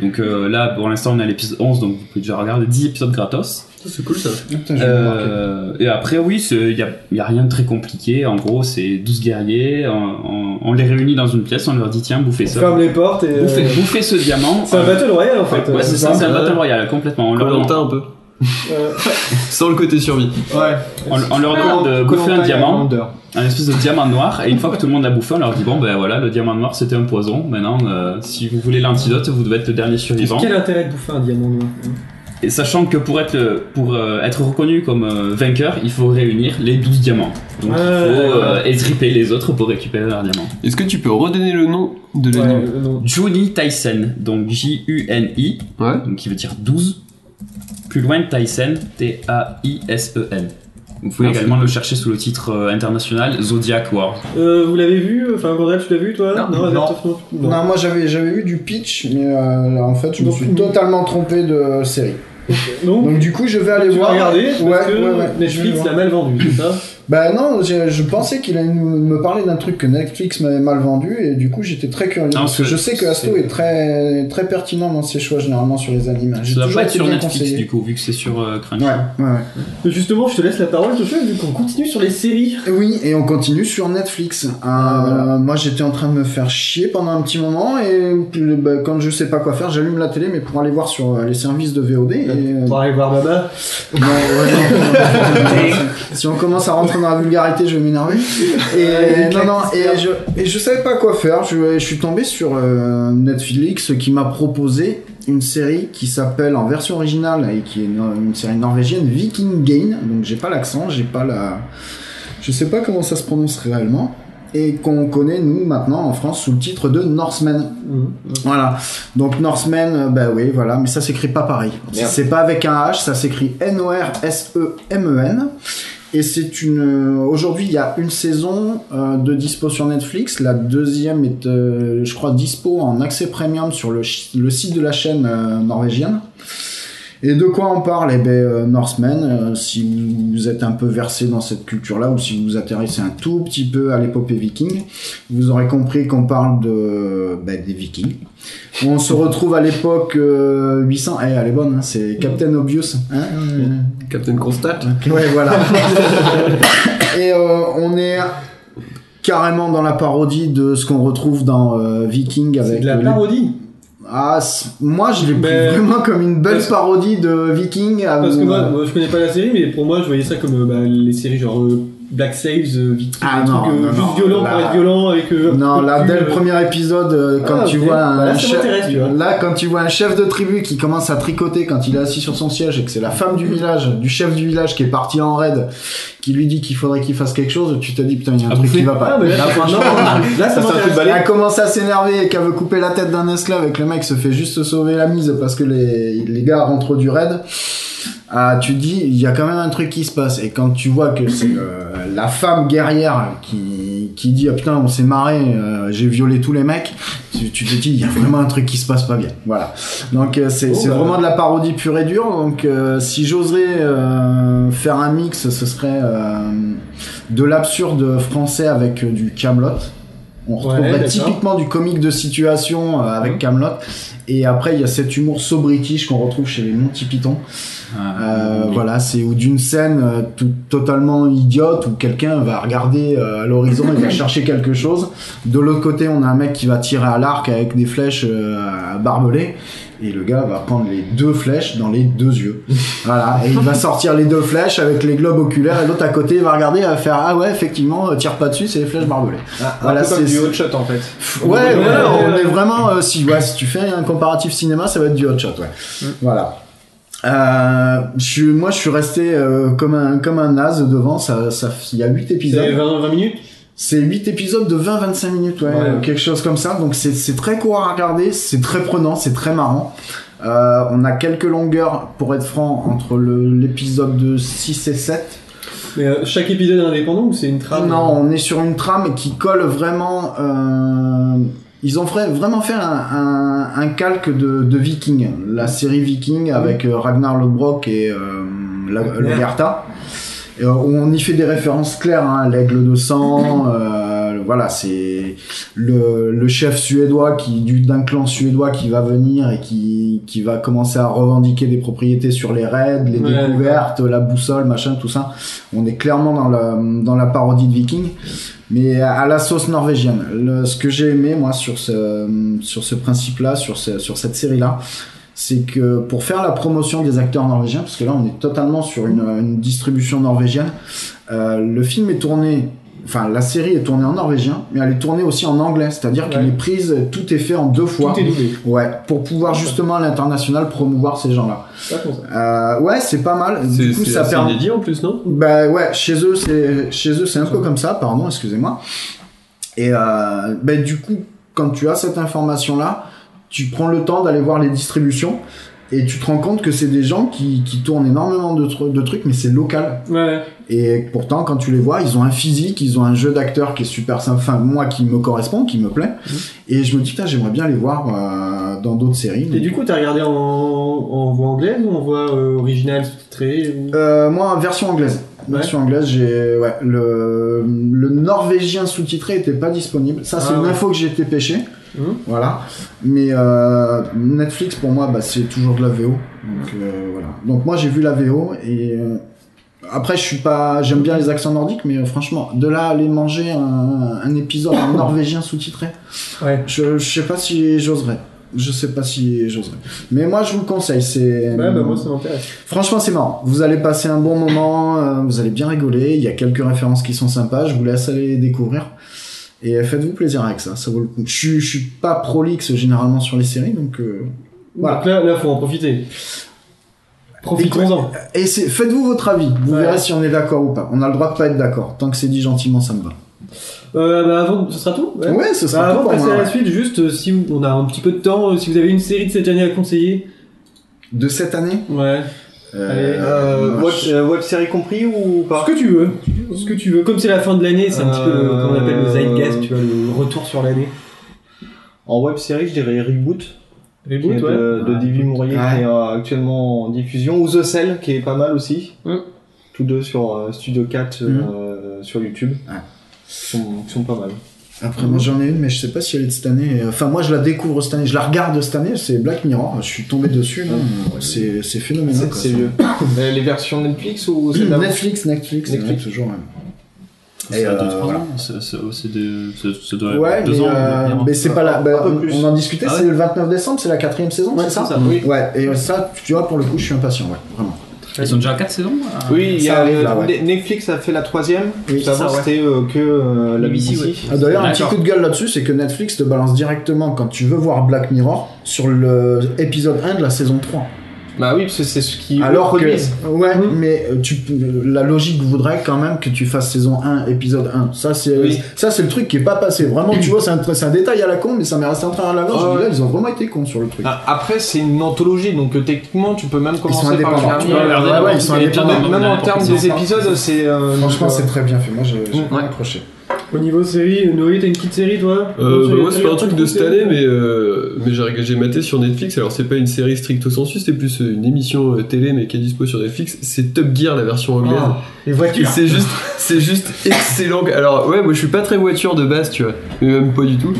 Donc euh, là, pour l'instant, on est à l'épisode 11, donc vous pouvez déjà regarder 10 épisodes gratos. C'est cool ça. Putain, marquer. Euh, et après, oui, il n'y a, y a rien de très compliqué. En gros, c'est 12 guerriers. On, on- on les réunit dans une pièce, on leur dit tiens, bouffez On ça. ferme les portes et euh, Bouffez, bouffez ce diamant. c'est un Euh, battle royale en fait. Ouais, euh, c'est ça, c'est un battle royale, complètement. On leur, un peu. Euh, Sans le côté survie. Ouais. on, on leur demande de bouffer un diamant. Un espèce de diamant noir et une fois que tout le monde l'a bouffé on leur dit bon ben voilà le diamant noir c'était un poison maintenant euh, si vous voulez l'antidote vous devez être le dernier survivant Quel intérêt de bouffer un diamant noir et sachant que pour être le- pour euh, être reconnu comme euh, vainqueur il faut réunir les 12 diamants donc Ouais, il faut euh, étriper les autres pour récupérer leurs diamants Est-ce que tu peux redonner le nom de non. Juni Tyson donc J-U-N-I Ouais. donc qui veut dire 12 plus loin Tyson T-A-I-S-E-N vous pouvez Merci. également le chercher sous le titre euh, international Zodiac War Euh, vous l'avez vu Enfin, Bordel, tu l'as vu toi? Non. Non. non. Non, moi j'avais j'avais vu du pitch, mais euh, en fait je me suis totalement trompé de série. Donc du coup je vais aller Tu vas voir. regarder parce Ouais, que ouais, Netflix l'a mal vendu, c'est ça Bah non, je, pensais qu'il allait nous- me parler d'un truc que Netflix m'avait mal vendu et du coup j'étais très curieux. Non, parce que je sais que Asto est très très pertinent dans ses choix généralement sur les. J'ai Ça doit pas être sur bien Netflix conseillé. du coup, vu que c'est sur euh, Crunchy. Ouais, ouais, ouais. Mais Justement, je te laisse la parole, Joshua, vu qu'on continue sur les séries. Oui, et on continue sur Netflix. Euh, voilà. Moi, j'étais en train de me faire chier pendant un petit moment, et euh, bah, quand je sais pas quoi faire, j'allume la télé, mais pour aller voir sur euh, les services de VOD. Et, euh, Pour aller voir Baba. non, ouais, non. si on commence à rentrer dans la vulgarité, je vais m'énerver. Et Ouais, non, non, et je, et je savais pas quoi faire. Je, je suis tombé sur euh, Netflix qui m'a proposé une série qui s'appelle en version originale et qui est une, une série norvégienne Viking Gain. Donc j'ai pas l'accent, j'ai pas la, je sais pas comment ça se prononce réellement. Et qu'on connaît nous maintenant en France sous le titre de Norsemen. Voilà. Donc Norsemen, euh, bah oui, voilà, mais ça s'écrit pas pareil. C'est pas avec un H, ça s'écrit N-O-R-S-E-M-E-N. Et c'est une. euh, Aujourd'hui, il y a une saison euh, de dispo sur Netflix. La deuxième est, euh, je crois, dispo en accès premium sur le, le site de la chaîne euh, norvégienne. Et de quoi on parle? Eh ben, euh, Norsemen, euh, si vous, vous êtes un peu versé dans cette culture-là, ou si vous vous intéressez un tout petit peu à l'épopée viking, vous aurez compris qu'on parle de ben, des Vikings. On se retrouve à l'époque euh, 800. Eh, elle est bonne, hein, c'est Captain Obvious. Hein euh, Captain Constat. Ouais, voilà. Et euh, on est carrément dans la parodie de ce qu'on retrouve dans euh, Viking C'est avec de la les- parodie. Ah, moi je l'ai pris Mais- vraiment comme une belle Parce- parodie de Viking. à- Parce que moi, moi, je connais pas la série, mais pour moi, je voyais ça comme euh, bah, les séries genre euh, Black Sails, euh, Viking, Ah des non, trucs euh, non, juste non, violents là- pour être violent avec. euh, Non, là, dès le euh, premier épisode, euh, quand Ah, tu ok. vois un Bah, là, chef, tu vois. là, quand tu vois un chef de tribu qui commence à tricoter quand il est assis sur son siège et que c'est la femme du village, du chef du village qui est parti en raid, qui lui dit qu'il faudrait qu'il fasse quelque chose, tu te dis putain, il y a un truc qui va pas. Ah, mais là, Là, franchement, là, ça Ça. Elle commence à s'énerver et qu'elle veut couper la tête d'un esclave et que le mec se fait juste sauver la mise parce que les, les gars rentrent du raid. Ah, tu dis, il y a quand même un truc qui se passe. Et quand tu vois que c'est euh, la femme guerrière qui, qui dit, ah, putain, on s'est marré, euh, j'ai violé tous les mecs, tu, tu te dis, il y a vraiment un truc qui se passe pas bien. Voilà. Donc, euh, c'est Oh, c'est bah. vraiment de la parodie pure et dure. Donc, euh, si j'oserais euh, faire un mix, ce serait euh, de l'absurde français avec du Camelot. On retrouverait typiquement du comique de situation euh, avec Camelot. Et après, il y a cet humour so british qu'on retrouve chez les Monty Python. Ah, Euh, oui. Voilà, c'est ou d'une scène euh, tout, totalement idiote où quelqu'un va regarder à l'horizon et va chercher quelque chose. De l'autre côté, on a un mec qui va tirer à l'arc avec des flèches barbelées. Et le gars va prendre les deux flèches dans les deux yeux. Voilà. Et il va sortir les deux flèches avec les globes oculaires et l'autre à côté il va regarder et va faire Ah ouais, effectivement, euh, tire pas dessus, c'est les flèches barbelées. Ah, Voilà, c'est- du hot shot en fait. Ouais, Ouais, on est vraiment. euh, si, ouais, si tu fais un comparatif cinéma, ça va être du hot shot, ouais. Voilà. Euh, je suis, moi, je suis resté euh, comme un comme un naze devant. Ça, ça, il y a 8 C'est épisodes. 20, 20 minutes? C'est 8 épisodes de 20-25 minutes, ouais, Ouais. quelque chose comme ça. Donc c'est c'est très court à regarder, c'est très prenant, c'est très marrant. Euh, on a quelques longueurs, pour être franc, entre le- l'épisode de 6 et 7. Mais euh, chaque épisode est indépendant ou c'est une trame? Non, on est sur une trame qui colle vraiment. euh, ils ont fait- vraiment fait un, un, un calque de, de Viking, la série Viking avec euh, Ragnar Lodbrok et euh, la- Lagertha. Et, euh, on y fait des références claires, hein, l'aigle de sang, euh, voilà, c'est le, le chef suédois qui du d'un clan suédois qui va venir et qui, qui va commencer à revendiquer des propriétés sur les raids, les Ouais, découvertes, la boussole, machin, tout ça. On est clairement dans la, dans la parodie de Viking, mais à la sauce norvégienne. Le- ce que j'ai aimé, moi, sur ce, sur ce principe-là, sur, ce, sur cette série-là, c'est que pour faire la promotion des acteurs norvégiens, parce que là on est totalement sur une, une distribution norvégienne, euh, le film est tourné, enfin la série est tournée en norvégien, mais elle est tournée aussi en anglais, c'est-à-dire qu'elle est prise, tout est fait en deux fois. Tout est doublé. Ouais, pour pouvoir justement à l'international promouvoir ces gens-là. Euh, ouais, c'est pas mal. C'est Du coup, c'est ça permet. inédit en plus, non? Bah ouais, chez eux c'est chez eux c'est un peu comme ça, pardon, excusez-moi. Et euh, bah, du coup, quand tu as cette information là, tu prends le temps d'aller voir les distributions et tu te rends compte que c'est des gens qui, qui tournent énormément de, tru- de trucs, mais c'est local. Ouais. Et pourtant, quand tu les vois, ils ont un physique, ils ont un jeu d'acteur qui est super sympa, enfin moi qui me correspond, qui me plaît. Et je me dis putain, j'aimerais bien les voir euh, dans d'autres séries. Et du coup, t'as regardé en, en voix anglaise ou en voix euh, originale sous-titrée ou... Euh, moi, version anglaise. Version anglaise, j'ai ouais, le le norvégien sous-titré était pas disponible. Ça c'est Ah une info que j'ai été pêché. Mhm. Voilà. Mais euh, Netflix pour moi bah, c'est toujours de la VO. Donc euh, voilà. Donc moi j'ai vu la VO et euh, après je suis pas j'aime bien les accents nordiques mais franchement de là à aller manger un, un épisode en norvégien sous-titré, Ouais. je je sais pas si j'oserais. Je sais pas si j'oserais. Mais moi je vous le conseille, c'est Ouais, bah moi ça m'intéresse. Franchement, c'est marrant. Vous allez passer un bon moment, vous allez bien rigoler. Il y a quelques références qui sont sympas. Je vous laisse aller découvrir. Et faites-vous plaisir avec ça. Ça vaut le coup. Je je suis pas prolix généralement sur les séries, donc euh, voilà. Donc là, là, faut en profiter. Profitons-en. Et faites-vous votre avis. Vous Ouais. verrez si on est d'accord ou pas. On a le droit de pas être d'accord. Tant que c'est dit gentiment, ça me va. Euh, bah avant, ce sera tout Ouais, ce sera Bah, tout avant de passer à la ouais. suite, juste euh, si on a un petit peu de temps, euh, si vous avez une série de cette année à conseiller. De cette année? Ouais. Euh, Euh, web, euh, web série compris ou pas Ce que tu veux. Ce que tu veux. Comme c'est la fin de l'année, c'est un petit peu le, Euh, comment on appelle le zeitgeist, tu vois, le retour sur l'année. En web série, je dirais Reboot, Reboot, ouais. de, de Divi Mourier, Ouais. qui est euh, actuellement en diffusion, ou The Cell, qui est pas mal aussi. Mm. Tous deux sur euh, Studio 4 euh, sur YouTube. Ouais. Qui sont, qui sont pas mal. Après, moi j'en ai une, mais je sais pas si elle est de cette année. Enfin, moi je la découvre cette année. Je la regarde cette année. C'est Black Mirror. Je suis tombé dessus. là. C'est, c'est phénoménal. C'est c'est vieux. Euh, Les versions Netflix ou c'est Netflix, Netflix, Netflix. Netflix, toujours. Ça Et, euh, trois voilà. ans, ça- ça- c'est de- ça- ça doit Ouais, avoir deux mais, ans. euh, mais c'est pas la. bah, on, on en discutait, Ah c'est le 29 décembre, c'est la quatrième saison, Ouais, c'est ça c'est ça. Oui. Ouais, et ça, tu vois, pour le coup, je suis impatient, ouais, vraiment. Ils sont déjà à 4 saisons euh, Oui, il y a, arrive, euh, là, ouais. Ne- Netflix a fait la troisième. Oui, Avant, c'était euh, que euh, la BBC, BBC. ouais. Ah, D'ailleurs, un petit coup de gueule là-dessus, c'est que Netflix te balance directement quand tu veux voir Black Mirror sur le épisode 1 de la saison 3. Bah oui, parce que c'est ce qui Alors que, ouais, Mhm. mais euh, tu, la logique voudrait quand même que tu fasses saison 1, épisode 1. Ça, c'est, Oui. ça, c'est le truc qui est pas passé. Vraiment, tu vois, c'est un, c'est un détail à la con, mais ça m'est resté en travers de la gorge. Ouais. ils ont vraiment été cons sur le truc. Ah, Après, c'est une anthologie, donc euh, techniquement, tu peux même ils sont commencer par le dernier. Ouais, ouais, ils sont indépendants. même Même en termes des épisode. épisodes, c'est. euh, Franchement, c'est très bien fait. Moi, j'ai, accroché. Au niveau série, Noé, t'as une petite série, toi? Euh, bah, moi, c'est pas un truc de cette année, mais, euh, mais j'ai maté sur Netflix. Alors, c'est pas une série stricto sensu, c'était plus euh, une émission euh, télé, mais qui est dispo sur Netflix. C'est Top Gear, la version anglaise. Ah, les voitures. c'est juste, c'est juste excellent. Alors ouais, moi je suis pas très voiture de base, tu vois, mais même pas du tout.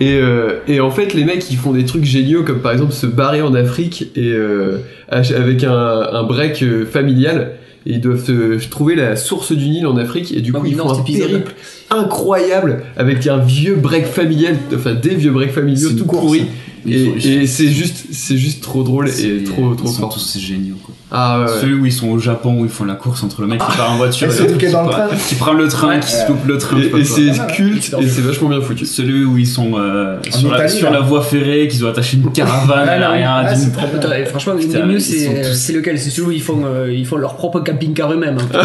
Et, euh, et en fait, les mecs ils font des trucs géniaux, comme par exemple se barrer en Afrique et euh, avec un, un break euh, familial. Et ils doivent euh, trouver la source du Nil en Afrique et du Ah coup ils non, font un périple incroyable avec un vieux break familial, enfin des vieux breaks familiaux tout course. pourris. Et, c'est juste, c'est juste trop drôle et trop trop Ils sont fort. tous géniaux, quoi. Ah ouais. ouais. Celui où ils sont au Japon, où ils font la course entre le mec qui part en voiture Et et celui l'autre qui le train. qui prend le train, qui se le train. Et, c'est culte et c'est vachement bien foutu. Celui où ils sont euh, sur, la, sur voie ferrée, qu'ils ont attaché une caravane à l'arrière Ah, d'une franchement, des mieux, c'est lequel? C'est celui où ils font, euh, ils font leur propre camping-car eux-mêmes. hein.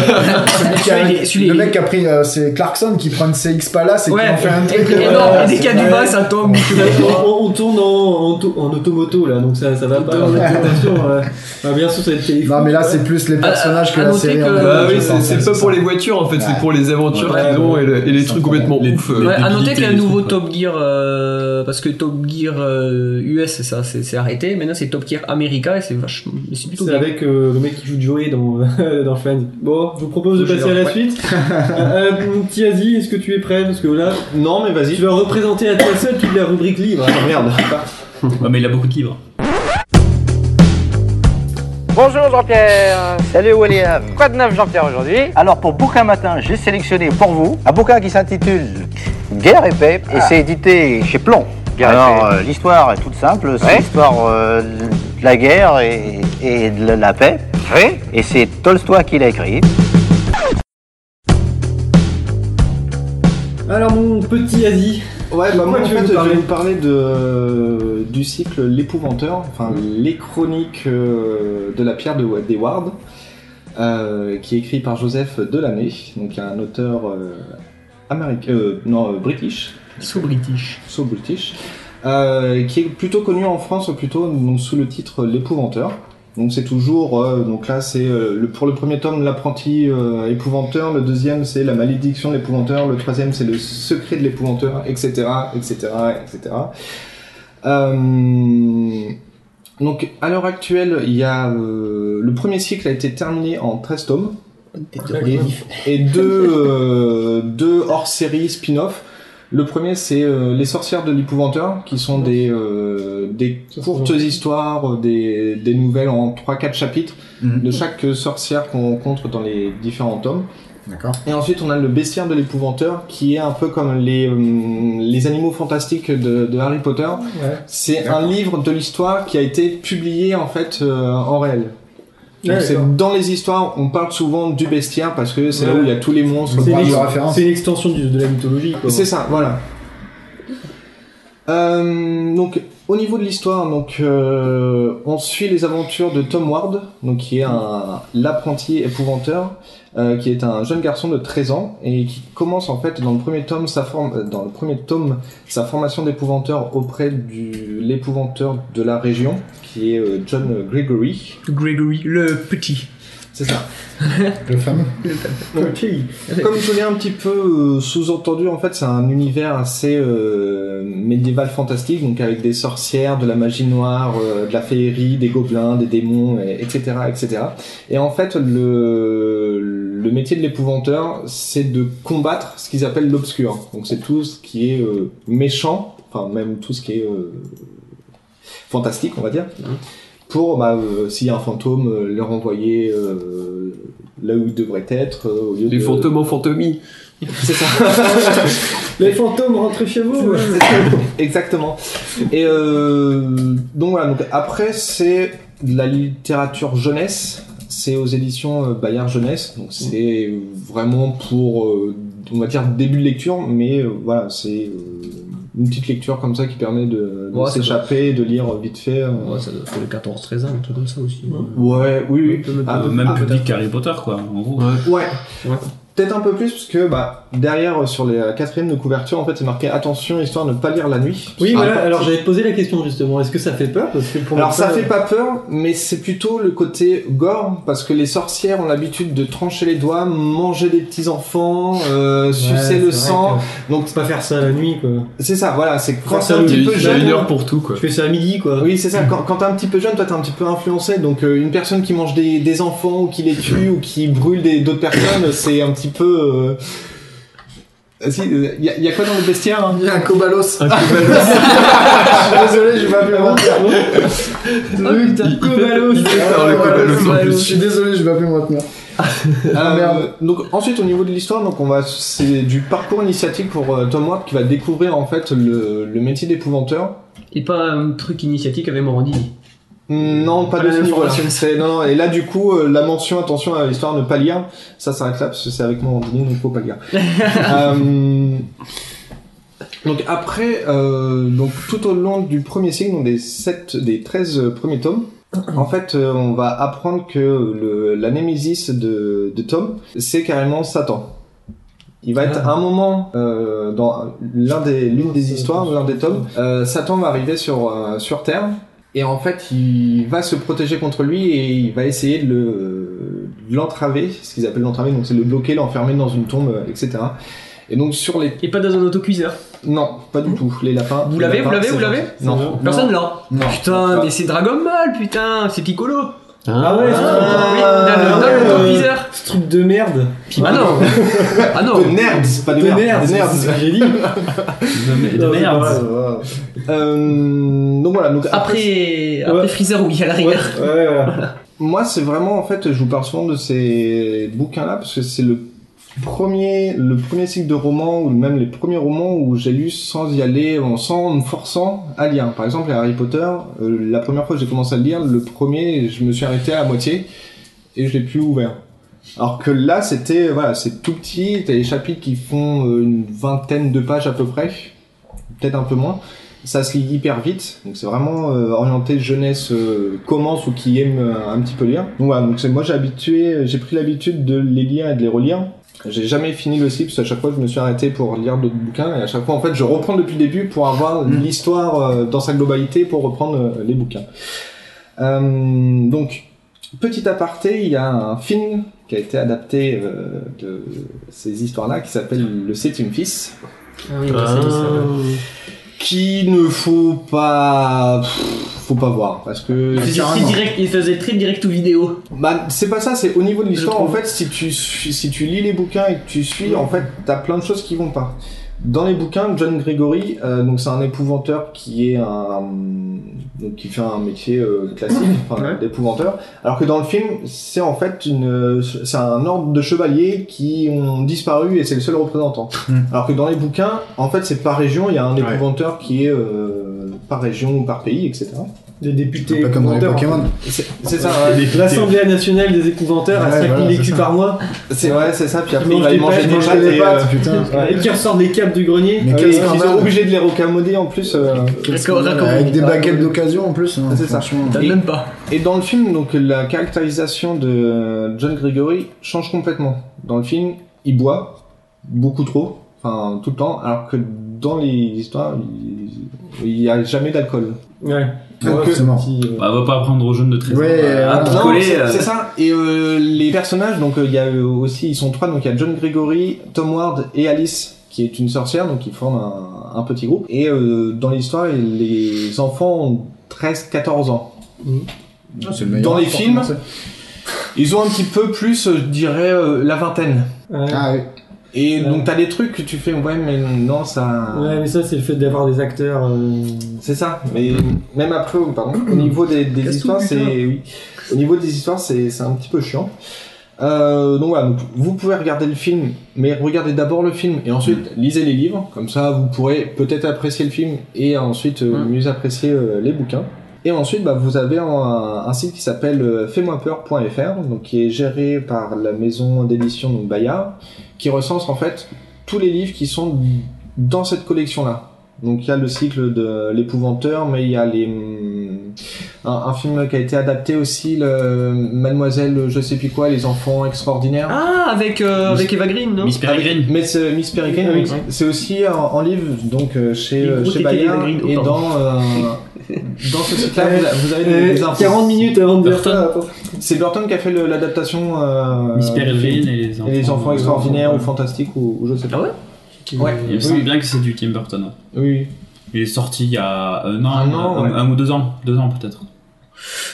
Le mec qui a pris, euh, c'est Clarkson qui prend une CX Palace et Ouais, qui en fait un truc. et, et non, et dès qu'il y a du bas, ça tombe. on, on tourne en, en, auto- en automoto là, donc ça, ça va pas. Euh, bah, bien sûr, ça va être téléphone. Non, mais là, c'est plus les personnages que à la série. que- Euh, Bah oui, c'est pas ça. pour les voitures en fait, Ouais. c'est pour les aventures Ouais, qu'ils ont et, le- et les trucs complètement les- ouf. euh, à noter débilités qu'il y a un et tout. nouveau Top Gear, euh, parce que Top Gear euh, US, c'est ça, c'est arrêté. Maintenant, c'est Top Gear America et c'est vachement, c'est avec euh, le mec qui joue Joey dans, dans Friends. Bon, je vous propose de passer à la suite. euh, mon petit Asie, est-ce que tu es prêt? Parce que là, Non, mais vas-y. tu vas représenter à toi seul toute la rubrique livre. Ah, merde. Ouais, mais il a beaucoup de livres. Bonjour Jean-Pierre Salut William Quoi de neuf Jean-Pierre aujourd'hui Alors pour Bouquin Matin, j'ai sélectionné pour vous un bouquin qui s'intitule Guerre et paix et c'est édité chez Plomb. Alors euh, l'histoire est toute simple, c'est l'histoire euh, de la guerre et, et de la paix. Oui. Et c'est Tolstoy qui l'a écrit. Alors, mon petit Asie. Ouais, bah moi en fait je vais vous parler de, du cycle L'épouvanteur, enfin les chroniques euh, de la pierre de d'Eward, euh, qui est écrit par Joseph Delaney, donc un auteur euh, américain, euh, non british, So British. so british, euh, qui est plutôt connu en France plutôt donc, sous le titre L'épouvanteur. Donc c'est toujours euh, donc là c'est euh, le, pour le premier tome l'apprenti euh, épouvanteur, le deuxième c'est la malédiction de l'épouvanteur, le troisième c'est le secret de l'épouvanteur, etc., etc., etc. Euh, donc à l'heure actuelle il y a euh, le premier cycle a été terminé en 13 tomes. et deux, euh, deux hors-série spin-off. Le premier, c'est euh, Les Sorcières de l'Épouvanteur, qui sont des, euh, des courtes histoires, des, des nouvelles en 3-4 chapitres Mhm. de chaque sorcière qu'on rencontre dans les différents tomes. D'accord. Et ensuite, on a le Bestiaire de l'Épouvanteur, qui est un peu comme les, euh, les animaux fantastiques de, de Harry Potter. C'est un livre de l'histoire qui a été publié en fait euh, en réel. Ouais, c'est dans les histoires, on parle souvent du bestiaire parce que c'est là où il y a tous les monstres. C'est une, une extension de la mythologie. C'est ça, voilà. Euh, donc, au niveau de l'histoire, euh, on suit les aventures de Tom Ward, qui est l'apprenti épouvanteur, euh, qui est un jeune garçon de 13 ans et qui commence en fait dans le premier tome sa forme, euh, dans le premier tome sa formation d'épouvanteur auprès du l'épouvanteur de la région, qui est John Gregory. Gregory, le petit. C'est ça. Le fameux. Donc, Comme je l'ai un petit peu euh, sous-entendu, en fait, c'est un univers assez euh, médiéval fantastique, donc avec des sorcières, de la magie noire, euh, de la féerie, des gobelins, des démons, et- etc., etc. Et en fait, le, le métier de l'épouvanteur, c'est de combattre ce qu'ils appellent l'obscur. Donc c'est tout ce qui est méchant, enfin même tout ce qui est fantastique, on va dire. Pour, bah, euh, s'il y a un fantôme, euh, le renvoyer euh, là où il devrait être, euh, au lieu Les de... fantômes en fantomie. C'est ça. Les fantômes rentrez chez vous. ouais. Exactement. Et euh, donc voilà. Donc après c'est de la littérature jeunesse. C'est aux éditions euh, Bayard Jeunesse. Donc c'est vraiment pour euh, on va dire début de lecture, mais euh, voilà c'est euh, une petite lecture comme ça qui permet de, Ouais, s'échapper, de lire vite fait. euh. Ouais, ça doit faire les 14-13 ans, un truc comme ça aussi. Ouais, oui, oui. Ah, même public qu'Harry Potter, quoi, en gros. Ouais. Peut-être un peu plus parce que bah derrière euh, sur les la quatrième de couverture en fait c'est marqué attention histoire de ne pas lire la nuit. Oui, Ah, voilà. Alors j'allais te poser la question justement. Est-ce que ça fait peur? Parce que pour Alors ça fait pas peur, mais c'est plutôt le côté gore, parce que les sorcières ont l'habitude de trancher les doigts, manger des petits enfants, euh, Ouais, sucer le sang. que Donc pas faire ça la nuit quoi. c'est ça, voilà, c'est quand t'es un petit peu jeune. une heure pour tout, quoi. Je fais ça à midi quoi. Oui, c'est ça. Quand, quand t'es un petit peu jeune, toi t'es un petit peu influencé. Donc euh, une personne qui mange des, des enfants ou qui les tue ou qui brûle d'autres personnes, c'est un petit peu. Euh... ah, Si, il y, a- y a quoi dans le bestiaire hein Il y a un Kobalos. Un Kobalos. Désolé, je vais pas pu me retenir. Oh putain, Il- il il faire le Kobalos en Je suis désolé, je vais pas pu me retenir. Euh, merde. donc ensuite au niveau de l'histoire, donc on va c'est du parcours initiatique pour euh, Tom Ward qui va découvrir en fait le, le métier d'épouvanteur. Et pas un truc initiatique avec Morandini. Non, pas Pas de ce. C'est- Non, et là du coup euh, la mention attention à l'histoire ne pas lire, ça s'arrête là parce que c'est avec mon ordinateur donc faut pas lire. Euh, donc après, euh, donc tout au long du premier cycle, donc des 7, des 13 premiers tomes, en fait, euh, on va apprendre que le, la némésis de, de Tom, c'est carrément Satan. Il va être Ah. à un moment euh, dans l'un des l'une des histoires, l'un des tomes, euh, Satan va arriver sur euh, sur Terre et en fait il va se protéger contre lui et il va essayer de le de l'entraver, ce qu'ils appellent l'entraver, donc c'est le bloquer, l'enfermer dans une tombe, etc. Et donc sur les Et pas dans un autocuiseur. non, pas du tout. Les lapins. Vous l'avez, vous l'avez, vous l'avez. Non. Personne là. Non. Putain, mais c'est Dragon Ball, putain, c'est Piccolo. Ah ouais. dans le, dans le autocuiseur. Ce truc de merde. Ah non. Ah non. De nerds, pas de, De merde. merde. de nerds. C'est ce que j'ai dit. De, de Non, merde. Euh, donc voilà. Donc Après, après Ouais. Freezer, oui, à la rigueur. Ouais, voilà. Moi, c'est vraiment en fait, je vous parle souvent de ces bouquins-là parce que c'est le premier, le premier cycle de romans ou même les premiers romans où j'ai lu sans y aller, en- sans me forçant à lire. Par exemple, Harry Potter, euh, la première fois que j'ai commencé à le lire, le premier, je me suis arrêté à la moitié et je l'ai plus ouvert. Alors que là, c'était voilà, c'est tout petit. T'as des chapitres qui font euh, une vingtaine de pages à peu près, peut-être un peu moins. Ça se lit hyper vite, donc c'est vraiment euh, orienté jeunesse commence ou qui aime un petit peu lire. Donc voilà, donc moi j'ai habitué, j'ai pris l'habitude de les lire et de les relire. J'ai jamais fini le cycle parce qu'à chaque fois je me suis arrêté pour lire d'autres bouquins et à chaque fois en fait je reprends depuis le début pour avoir l'histoire euh, dans sa globalité pour reprendre euh, les bouquins. Euh, donc petit aparté, il y a un film qui a été adapté euh, de ces histoires-là qui s'appelle Le Septième Fils. Ah oui, bah, dit ça. qui ne faut pas pff, faut pas voir parce que Il faisait, très carrément. direct, il faisait très direct ou vidéo. bah, c'est pas ça, c'est au niveau de l'histoire en fait si tu si tu lis les bouquins et que tu suis en fait t'as plein de choses qui vont pas. Dans les bouquins, John Gregory, euh, donc c'est un épouvanteur qui est un donc qui fait un métier euh, classique, Ouais. d'épouvanteur, alors que dans le film c'est en fait une c'est un ordre de chevaliers qui ont disparu et c'est le seul représentant. Hmm. Alors que dans les bouquins, en fait c'est par région, il y a un Ouais. épouvanteur qui est euh, par région ou par pays, etc. Des députés. Peu comme dans les. Pokémon. C'est ça. ouais. L'Assemblée nationale des épouvanteurs à Ouais, 5000 voilà, c'est écus par mois. C'est vrai, c'est ça. Puis après, Mange il va des aller manger pâtes, des pâtes et, pâtes, euh, putain. Et qui ressortent des capes du grenier. Mais ils sont obligés de les rocammoder en plus. euh. D'accord. Avec des Ah, baguettes d'occasion en plus. hein, C'est ça. franchement. T'as Et- même pas. Et dans le film, donc la caractérisation de John Gregory change complètement. Dans le film, il boit beaucoup trop, enfin tout le temps, alors que dans les histoires, il il y a jamais d'alcool. Ouais. Ouais, petit, euh, Bah, on va pas apprendre aux jeunes de 13 ans Ouais, à picoler. c'est euh, c'est ça. Et euh, les personnages, donc euh, il y a euh, aussi, ils sont trois, donc il y a John Gregory, Tom Ward et Alice, qui est une sorcière, donc ils forment un, un petit groupe. Et euh, dans l'histoire, les enfants ont 13-14 ans. Ah, le meilleur Dans les films. Ils ont un petit peu plus, euh, je dirais, euh, la vingtaine. ouais. Ah oui. Et Ouais. donc t'as des trucs que tu fais, ouais, mais non, ça. Ouais, mais ça, c'est le fait d'avoir des acteurs. euh, C'est ça. Mais même après, pardon, au niveau des, histoires, c'est oui. Au niveau des histoires, c'est c'est un petit peu chiant. Euh, donc voilà, donc, vous pouvez regarder le film, mais regardez d'abord le film et ensuite lisez les livres. Comme ça, vous pourrez peut-être apprécier le film et ensuite euh, Mm. mieux apprécier euh, les bouquins. Et ensuite, bah, vous avez un, un site qui s'appelle euh, fais-moi-peur.fr, donc qui est géré par la maison d'édition donc Bayard, qui recense en fait tous les livres qui sont dans cette collection-là. Donc il y a le cycle de l'épouvanteur, mais il y a les un, un film qui a été adapté aussi, le Mademoiselle je sais plus quoi, les enfants extraordinaires. Ah, avec, euh, avec Eva Green, non? Miss Peregrine. Mais c'est- Miss Peregrine, oui. oui. c'est aussi en, en livre donc euh, chez euh, chez Bayard et dans euh, dans ce site-là vous, avez des, euh, des infos. 40 minutes avant de dire Burton. C'est Burton qui a fait l'adaptation euh, Miss Peregrine et les enfants, et les enfants extraordinaires euh, ou fantastiques ou, ou je sais pas. Ah ouais Ouais. Il me Oui. semble bien que c'est du Tim Burton. ouais. Oui. Il est sorti il y a un an, Un an, un, ouais. un ou deux ans, deux ans peut-être.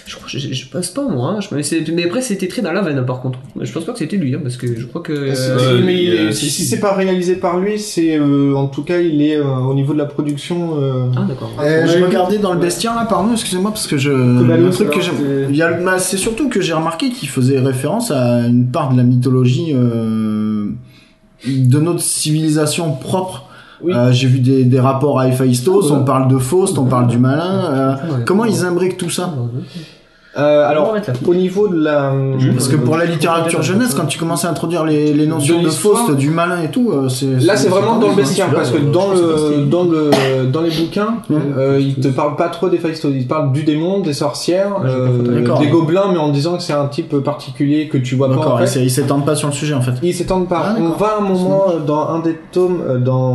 Je, je, je pense pas moi, hein. je, mais, après c'était très dans la veine par contre. Je pense pas que c'était lui, hein, parce que je crois que. Si, Euh, mais il est- euh, si, c'est pas réalisé par lui, c'est euh, en tout cas il est euh, au niveau de la production. euh, Ah d'accord. Euh, je regardais dans le bestiaire là, pardon, excusez-moi parce que je. Cobalos, le truc que j'ai. c'est- il y a le- bah, c'est surtout que j'ai remarqué qu'il faisait référence à une part de la mythologie euh, de notre civilisation propre. Oui. Euh, j'ai vu des, des rapports à Héphaïstos, Ah, on parle de Faust, on parle du malin. euh, comment ils imbriquent tout ça? Euh, alors au niveau de la. Parce que pour la littérature jeunesse, quand tu commences à introduire les, les notions De. Faust, du malin et tout, euh, c'est. Là, c'est vraiment dans le bestiaire parce que dans le dans le dans les bouquins, euh, ils te parlent pas trop des Héphaïstos, ils te parlent du démon, des sorcières, Ouais, euh, des gobelins, mais en disant que c'est un type particulier que tu vois pas. En D'accord, fait. ils s'é- ils s'étendent pas sur le sujet en fait. Ils s'étendent pas. Ah, On va à un moment dans un des tomes dans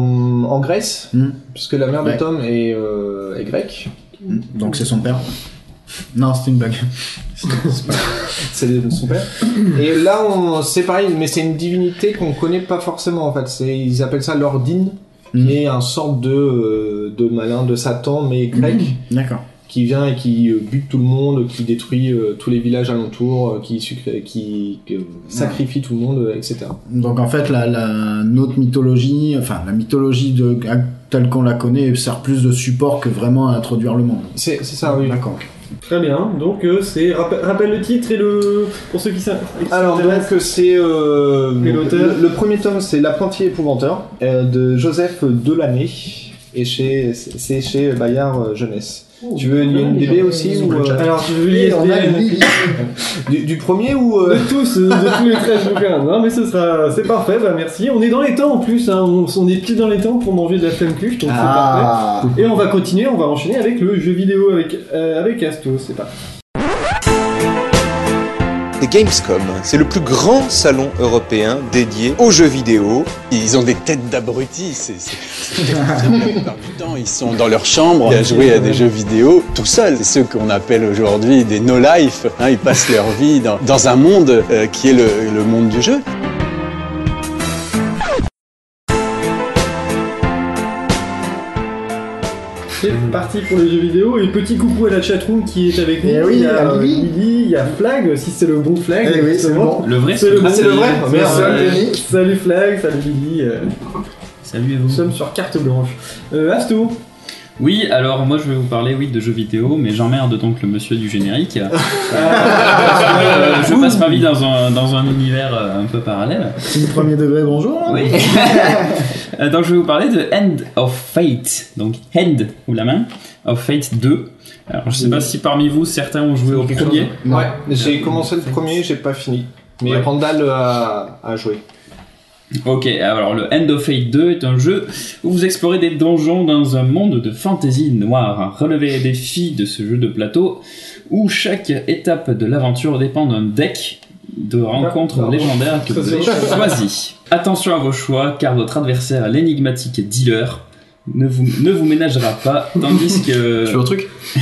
en Grèce, Mhm. puisque la mère Ouais. de Tom est, euh, est grecque. Donc c'est son père. Non, c'était une blague. C'est son père. Et là, on, c'est pareil, mais c'est une divinité qu'on connaît pas forcément en fait. C'est, ils appellent ça l'Ordine, Mhm. qui est un sorte de, euh, de malin, de Satan, mais grec, D'accord. qui vient et qui euh, bute tout le monde, qui détruit euh, tous les villages alentours, euh, qui, sacrifie tout le monde, etc. Donc en fait, la, la, notre mythologie, enfin la mythologie de, telle qu'on la connaît, sert plus de support que vraiment à introduire le monde. C'est, c'est ça, oui. D'accord. Très bien. Donc, euh, c'est. Rappelle, rappelle le titre et le. Pour ceux qui qui Alors donc c'est euh, Et l'auteur le, le premier tome c'est l'apprenti épouvanteur euh, de Joseph Delaney et chez c'est chez Bayard euh, Jeunesse. tu veux l'IMDB aussi ou euh, Alors, je veux une liste. du, du premier ou euh, de tous, euh, de tous les 13 bouquins. Non, mais ce sera, c'est parfait, bah merci. On est dans les temps en plus, hein. on, on est pile dans les temps pour manger de la flemme cuche, donc c'est parfait. Ah. Et on va continuer, on va enchaîner avec le jeu vidéo avec, euh, avec Asto, c'est parti. Et Gamescom, c'est le plus grand salon européen dédié aux jeux vidéo. Ils ont des têtes d'abrutis, c'est ils sont dans leur chambre à jouer à des jeux vidéo tout seuls. C'est ceux qu'on appelle aujourd'hui des no-life. hein, ils passent leur vie dans, un monde euh, qui est le monde du jeu. Parti pour les jeux vidéo. Et petit coucou à la chatroom qui est avec nous. Eh oui, il y a Lily. Il y a Flag, si c'est le bon Flag. Eh oui, c'est bon. Le vrai, C'est le Ah, bon. c'est le vrai. Lily. Salut Flag, salut Lily. Salut à vous. Nous sommes sur carte blanche. Euh, Asto, Oui, alors moi je vais vous parler oui de jeux vidéo, mais j'emmerde donc le monsieur du générique. Euh, parce que, euh, je passe ma vie dans un, dans un univers euh, un peu parallèle. C'est le premier degré, bonjour. là Oui. Donc je vais vous parler de End of Fate. Donc End ou la main of Fate 2. Alors je sais pas si parmi vous certains ont joué au premier. Ouais, j'ai commencé le premier, j'ai pas fini. Mais Ouais. Randall a, a joué. Ok, alors le End of Fate 2 est un jeu où vous explorez des donjons dans un monde de fantasy noire. Relevez les défis de ce jeu de plateau où chaque étape de l'aventure dépend d'un deck de rencontres Pardon. légendaires que vous avez choisi. Attention à vos choix car votre adversaire, l'énigmatique dealer, ne vous, ne vous ménagera pas tandis que... Tu veux un truc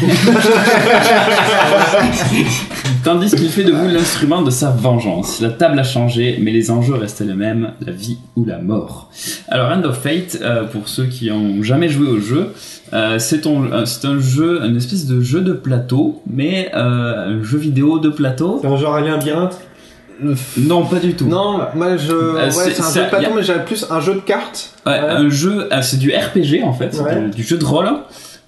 Tandis qu'il fait de vous l'instrument de sa vengeance. La table a changé, mais les enjeux restent les mêmes, la vie ou la mort. Alors End of Fate, euh, pour ceux qui ont jamais joué au jeu, euh, c'est ton- euh, c'est un jeu, une espèce de jeu de plateau, mais euh, un jeu vidéo de plateau. c'est un genre alien labyrinthe. Non, pas du tout. Non, moi je. ouais, c'est- un jeu de a- mais j'avais plus un jeu de cartes. Ouais, un jeu, euh, c'est du RPG en fait, Ouais. du, du jeu de rôle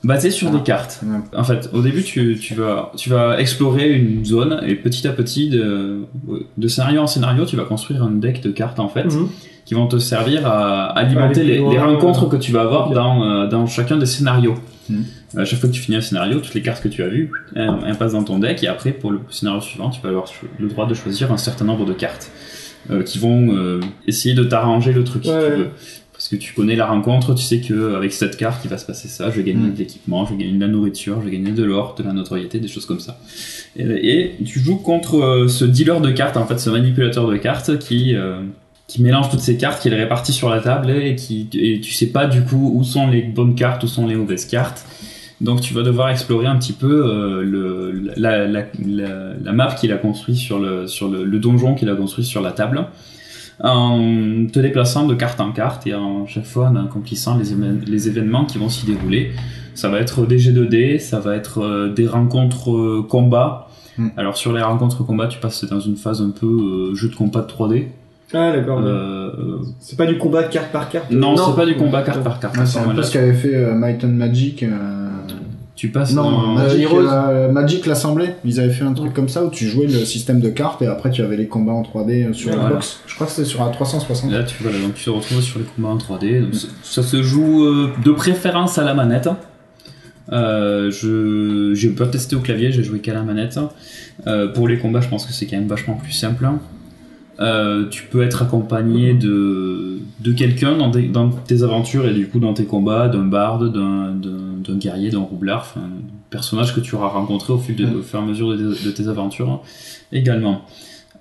basé sur des cartes. En fait, au début, tu, tu vas tu vas explorer une zone et petit à petit, de, de scénario en scénario, tu vas construire un deck de cartes en fait, Mhm. qui vont te servir à alimenter Aller les, les rencontres ouais. que tu vas avoir dans, euh, dans chacun des scénarios. Mhm. À chaque fois que tu finis un scénario, toutes les cartes que tu as vues, elles, elles passent dans ton deck et après, pour le scénario suivant, tu vas avoir le droit de choisir un certain nombre de cartes euh, qui vont euh, essayer de t'arranger le truc si tu veux. Parce que tu connais la rencontre, tu sais que avec cette carte, il va se passer ça. Je vais gagner Mm. de l'équipement, je vais gagner de la nourriture, je vais gagner de l'or, de la notoriété, des choses comme ça. Et, et tu joues contre euh, ce dealer de cartes, en fait, ce manipulateur de cartes qui euh, qui mélange toutes ces cartes, qui les répartit sur la table et qui et tu sais pas du coup où sont les bonnes cartes, où sont les mauvaises cartes. Donc tu vas devoir explorer un petit peu euh, le, la, la, la, la map qu'il a construit sur le sur le, le donjon qu'il a construit sur la table en te déplaçant de carte en carte et en chaque fois en accomplissant les, les événements qui vont s'y dérouler. Ça va être des G2D, ça va être euh, des rencontres euh, combat. Mm. Alors sur les rencontres combat, tu passes dans une phase un peu euh, jeu de combat de 3D. Ah d'accord. Euh, euh, C'est pas du combat carte par carte. non, Non. c'est pas du combat carte par carte. Ouais, c'est un peu ce qu'avait fait euh, Might and Magic. euh, Tu passes Non, dans- Magic, Heroes. euh, Magic l'Assemblée. Ils avaient fait un truc comme ça où tu jouais le système de cartes et après tu avais les combats en 3D sur Voilà. Xbox. Je crois que c'était sur la 360. Là, tu, voilà, donc tu te retrouves sur les combats en 3D. Donc, ça- ça se joue euh, de préférence à la manette. Euh, je j'ai pas testé au clavier, j'ai joué qu'à la manette. Euh, pour les combats, je pense que c'est quand même vachement plus simple. Euh, tu peux être accompagné de, de quelqu'un dans, tes aventures et du coup dans tes combats, d'un barde, d'un, guerrier, d'un roublard, enfin, un personnage que tu auras rencontré au, fil de, au fur et à mesure de, de tes aventures également.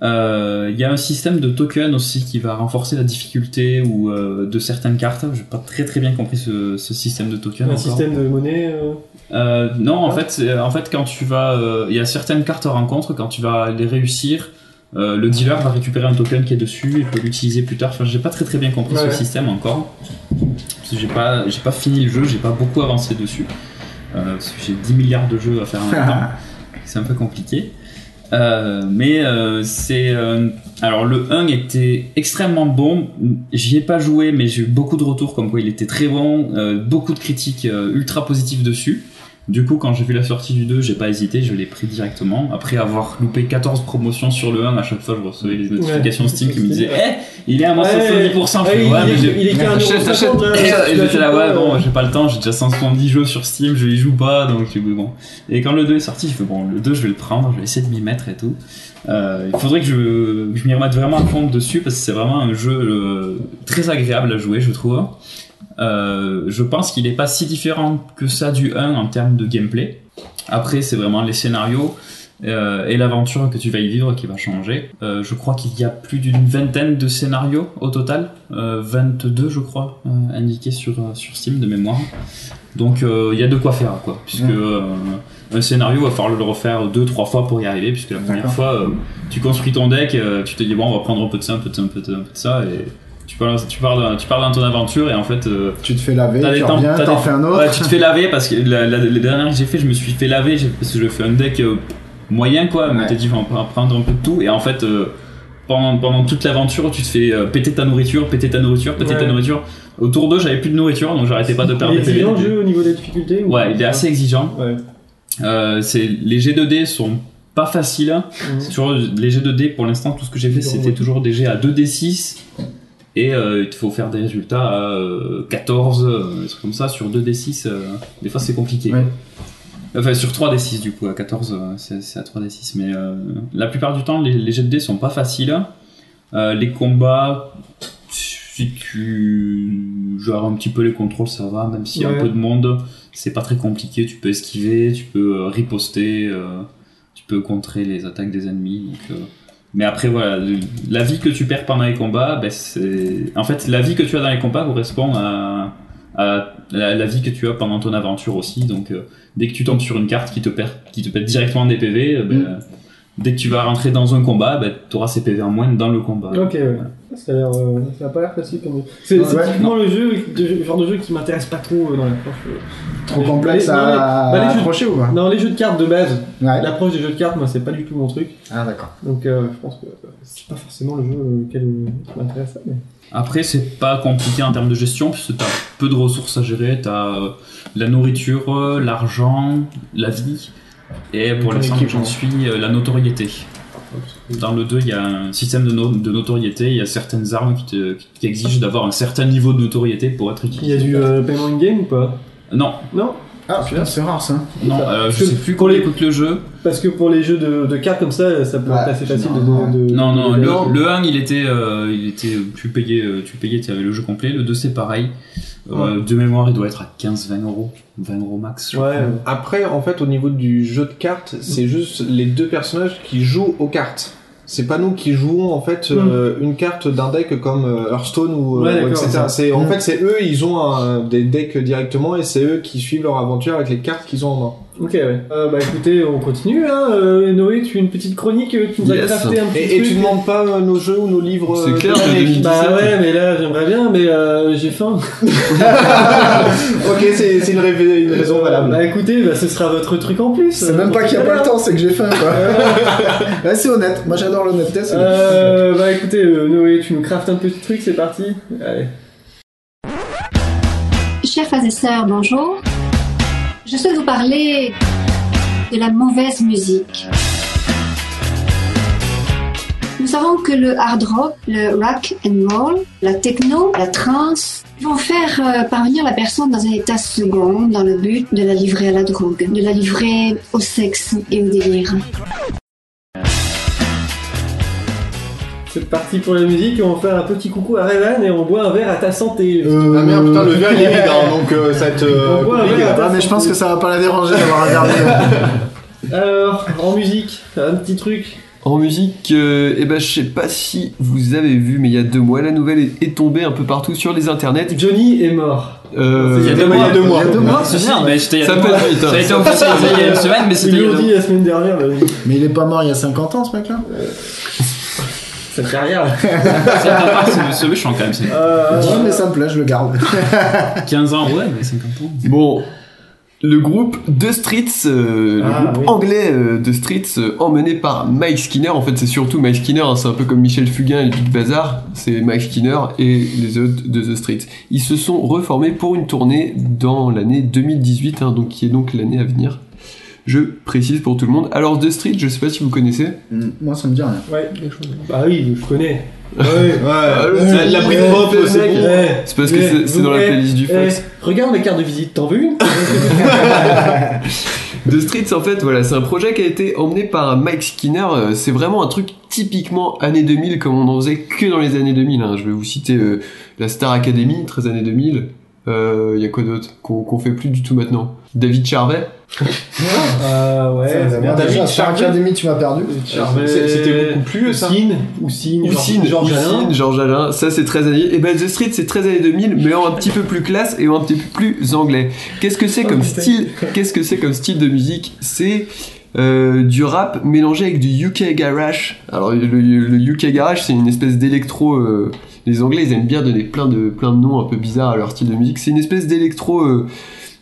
Euh, Il y a un système de token aussi qui va renforcer la difficulté ou euh, de certaines cartes. J'ai pas très très bien compris ce, ce système de token. Un encore. système de monnaie. euh, Euh, non, en fait, c'est- en fait, quand tu vas, euh, il y a certaines cartes rencontres, quand tu vas les réussir, euh, le dealer va récupérer un token qui est dessus et peut l'utiliser plus tard. Enfin, j'ai pas très très bien compris Ouais, ce ouais. système encore. Parce que j'ai pas, j'ai pas fini le jeu, j'ai pas beaucoup avancé dessus. Euh, parce que j'ai 10 milliards de jeux à faire en même temps. C'est un peu compliqué. Euh, mais c'est alors le 1 était extrêmement bon j'y ai pas joué mais j'ai eu beaucoup de retours comme quoi il était très bon beaucoup de critiques ultra positives dessus du coup quand j'ai vu la sortie du 2 j'ai pas hésité je l'ai pris directement. Après avoir loupé 14 promotions sur le 1 à chaque fois je recevais les notifications Ouais. Steam qui me disaient eh il est à moins Ouais. 70% Je Ouais, fais, il- ouais, mais il- j'ai- il est qu'à Et j'étais là ouais bon j'ai pas le temps j'ai déjà 170 jeux sur Steam je y joue pas donc bon et quand le 2 est sorti je fais bon le 2 je vais le prendre je vais essayer de m'y mettre et tout. Euh, il faudrait que je, je m'y remette vraiment à fond dessus parce que c'est vraiment un jeu euh, très agréable à jouer je trouve euh, je pense qu'il est pas si différent que ça du 1 en termes de gameplay après c'est vraiment les scénarios euh, et l'aventure que tu vas y vivre qui va changer. Euh, je crois qu'il y a plus d'une vingtaine de scénarios au total, euh, 22 je crois, indiqués sur, sur Steam de mémoire. Donc il y a de quoi faire quoi, puisque un scénario va falloir le refaire deux trois fois pour y arriver, puisque la première fois tu construis ton deck, tu te dis bon on va prendre un peu de ça, un peu de ça, un peu de ça, un peu de ça, et tu parles, tu parles, tu parles dans ton aventure et en fait. euh, Tu te fais laver, tu temps- reviens, t'as t'en des- fais un autre. Ouais, tu te fais laver parce que la, la- les dernières que j'ai fait, je me suis fait laver j'ai- parce que je fais un deck euh, moyen quoi. Mais t'as dit, on va prendre un peu de tout. Et en fait, euh, pendant, pendant toute l'aventure, tu te fais euh, péter ta nourriture, péter ta nourriture, péter ta nourriture. Autour d'eux, j'avais plus de nourriture donc j'arrêtais pas de perdre Il des est PV. exigeant le jeu au niveau des difficultés ou Ouais, il est assez exigeant. Ouais. Euh, c'est les G2D sont pas faciles. Mhm. C'est toujours les G2D pour l'instant tout ce que j'ai fait c'était toujours des G à 2D6 et euh, il faut faire des résultats à euh, 14 euh, des trucs comme ça sur 2D6 euh, des fois c'est compliqué. Enfin sur 3D6 du coup à 14 euh, c'est à 3D6 mais euh, la plupart du temps les, les G2D sont pas faciles. Euh, les combats si tu gères un petit peu les contrôles ça va même s'il y a Ouais. un peu de monde c'est pas très compliqué tu peux esquiver tu peux euh, riposter euh, tu peux contrer les attaques des ennemis donc, euh, mais après voilà la vie que tu perds pendant les combats ben, c'est en fait la vie que tu as dans les combats correspond à, la, vie que tu as pendant ton aventure aussi. Donc euh, dès que tu tombes sur une carte qui te perd qui te pète directement des PV euh, ben, dès que tu vas rentrer dans un combat ben, tu auras ces PV en moins dans le combat Ok, ouais. Ça a, l'air, euh, ça a pas l'air facile comme. C'est Ouais. c'est typiquement le jeu, le genre de jeu qui m'intéresse pas trop euh, dans l'approche. euh. Trop complexe les- non, à les- bah, les jeux- accrocher ou pas? Non, les jeux de cartes de base. Ouais. L'approche des jeux de cartes, moi, c'est pas du tout mon truc. Ah, d'accord. Donc, euh, je pense que euh, c'est pas forcément le jeu auquel euh, qui m'intéresse. Mais... Après, c'est pas compliqué en termes de gestion, puisque t'as peu de ressources à gérer. T'as euh, la nourriture, l'argent, la vie, et pour l'instant, j'en suis euh, la notoriété. Dans le 2, il y a un système de, no- de notoriété, il y a certaines armes qui, te, qui exigent d'avoir un certain niveau de notoriété pour être Il y utilisé. a du euh, paiement in-game ou pas? Non. Non? Ah, putain, c'est rare ça. Non, euh, je que sais plus quand les- écoute le jeu. Parce que pour les jeux de, de cartes comme ça, ça peut Ouais, être assez facile de, non, de, de- Non, non, de- le, le 1, il était, euh, il était, tu payais, tu payais, tu avais le jeu complet. Le 2, c'est pareil. Euh, De mémoire, il doit être à 15-20 euros. 20 euros max. Ouais. Après, en fait, au niveau du jeu de cartes, c'est juste les deux personnages qui jouent aux cartes. C'est pas nous qui jouons en fait euh, une carte d'un deck comme euh, Hearthstone ou euh, Ouais, etc. C'est en Mm. fait c'est eux, ils ont un- des decks directement et c'est eux qui suivent leur aventure avec les cartes qu'ils ont en main. Ok, ouais. Euh, bah écoutez, on continue. Hein. Euh, Noé, tu as une petite chronique, euh, tu nous as Yes. crafté un petit Et, et truc. tu demandes pas euh, nos jeux ou nos livres C'est euh, clair, de de l'année 2017. Bah ouais, mais là j'aimerais bien, mais euh, j'ai faim. Ok, c'est c'est une, une raison valable. Bah écoutez, bah, ce sera votre truc en plus. C'est même pas qu'il y a pas le temps, c'est que j'ai faim quoi. Ouais, c'est honnête. Moi j'adore l'honnêteté. c'est Euh, bah écoutez, euh, Noé, tu nous craftes un petit truc, c'est parti. Allez. Chers frères et sœurs, bonjour. Je souhaite vous parler de la mauvaise musique. Nous savons que le hard rock, le rock and roll, la techno, la trance vont faire euh, parvenir la personne dans un état second dans le but de la livrer à la drogue, de la livrer au sexe et au délire. C'est parti pour la musique, on va faire un petit coucou à Revan et on boit un verre à ta santé. Euh, Ah merde, putain, le verre il est vide, hein, donc euh, ça va être euh, On boit un compliqué. verre à ta Ah, mais je pense que ça va pas la déranger d'avoir regardé. Alors, en musique, un petit truc. En musique, euh, eh ben, je sais pas si vous avez vu, mais il y a deux mois, la nouvelle est, est tombée un peu partout sur les internets. Johnny est mort. Euh, Il y a deux mois. Il y a deux mois. Si, si, mais c'était il y a Ça deux peut mois. être vite, hein. Ça a été officialisé il y a une semaine, mais c'était il y a l'ont deux dit la semaine dernière. Mais il est pas mort il y a 50 ans ce mec Sa carrière. C'est pas c'est c'est méchant quand même. Euh, Ouais, mais ça me plaît, je le garde. 15 ans, ouais, mais 50 ans. Bon, le groupe The Streets, euh, le Ah, groupe oui. anglais euh, The Streets, euh, emmené par Mike Skinner. En fait, c'est surtout Mike Skinner, hein, c'est un peu comme Michel Fugain et le Big Bazar. C'est Mike Skinner et les autres de The Streets. Ils se sont reformés pour une tournée dans l'année 2018, hein, donc qui est donc l'année à venir. Je précise pour tout le monde. Alors The Street, je sais pas si vous connaissez. Mm, Moi ça me dit rien. Ouais. Bah oui, je connais. Ouais, la, la Britpop, Eh, c'est bon. C'est parce que c'est- dans la playlist du Fox. regarde mes cartes de visite, t'en veux une The Streets, en fait, voilà, c'est un projet qui a été emmené par Mike Skinner. Euh, C'est vraiment un truc typiquement années 2000, comme on en faisait que dans les années 2000. hein. Je vais vous citer euh, la Star Academy, 13 années 2000. Il y a quoi d'autre qu'on qu'on fait plus du tout maintenant? David Charvet? Ah ouais, bien. déjà, Star Academy, tu m'as perdu. C'était beaucoup plus, ça. Oussine, Oussine, Georges Alain. Georges Alain, ça c'est 13 années. Et ben The Street c'est 13 années 2000, mais en un petit peu plus classe et en un petit peu plus anglais. Qu'est-ce que c'est comme putain. style Qu'est-ce que c'est comme style de musique? C'est euh, du rap mélangé avec du UK garage. Alors le, le UK garage c'est une espèce d'électro euh, les Anglais ils aiment bien donner plein de plein de noms un peu bizarres à leur style de musique. C'est une espèce d'électro euh,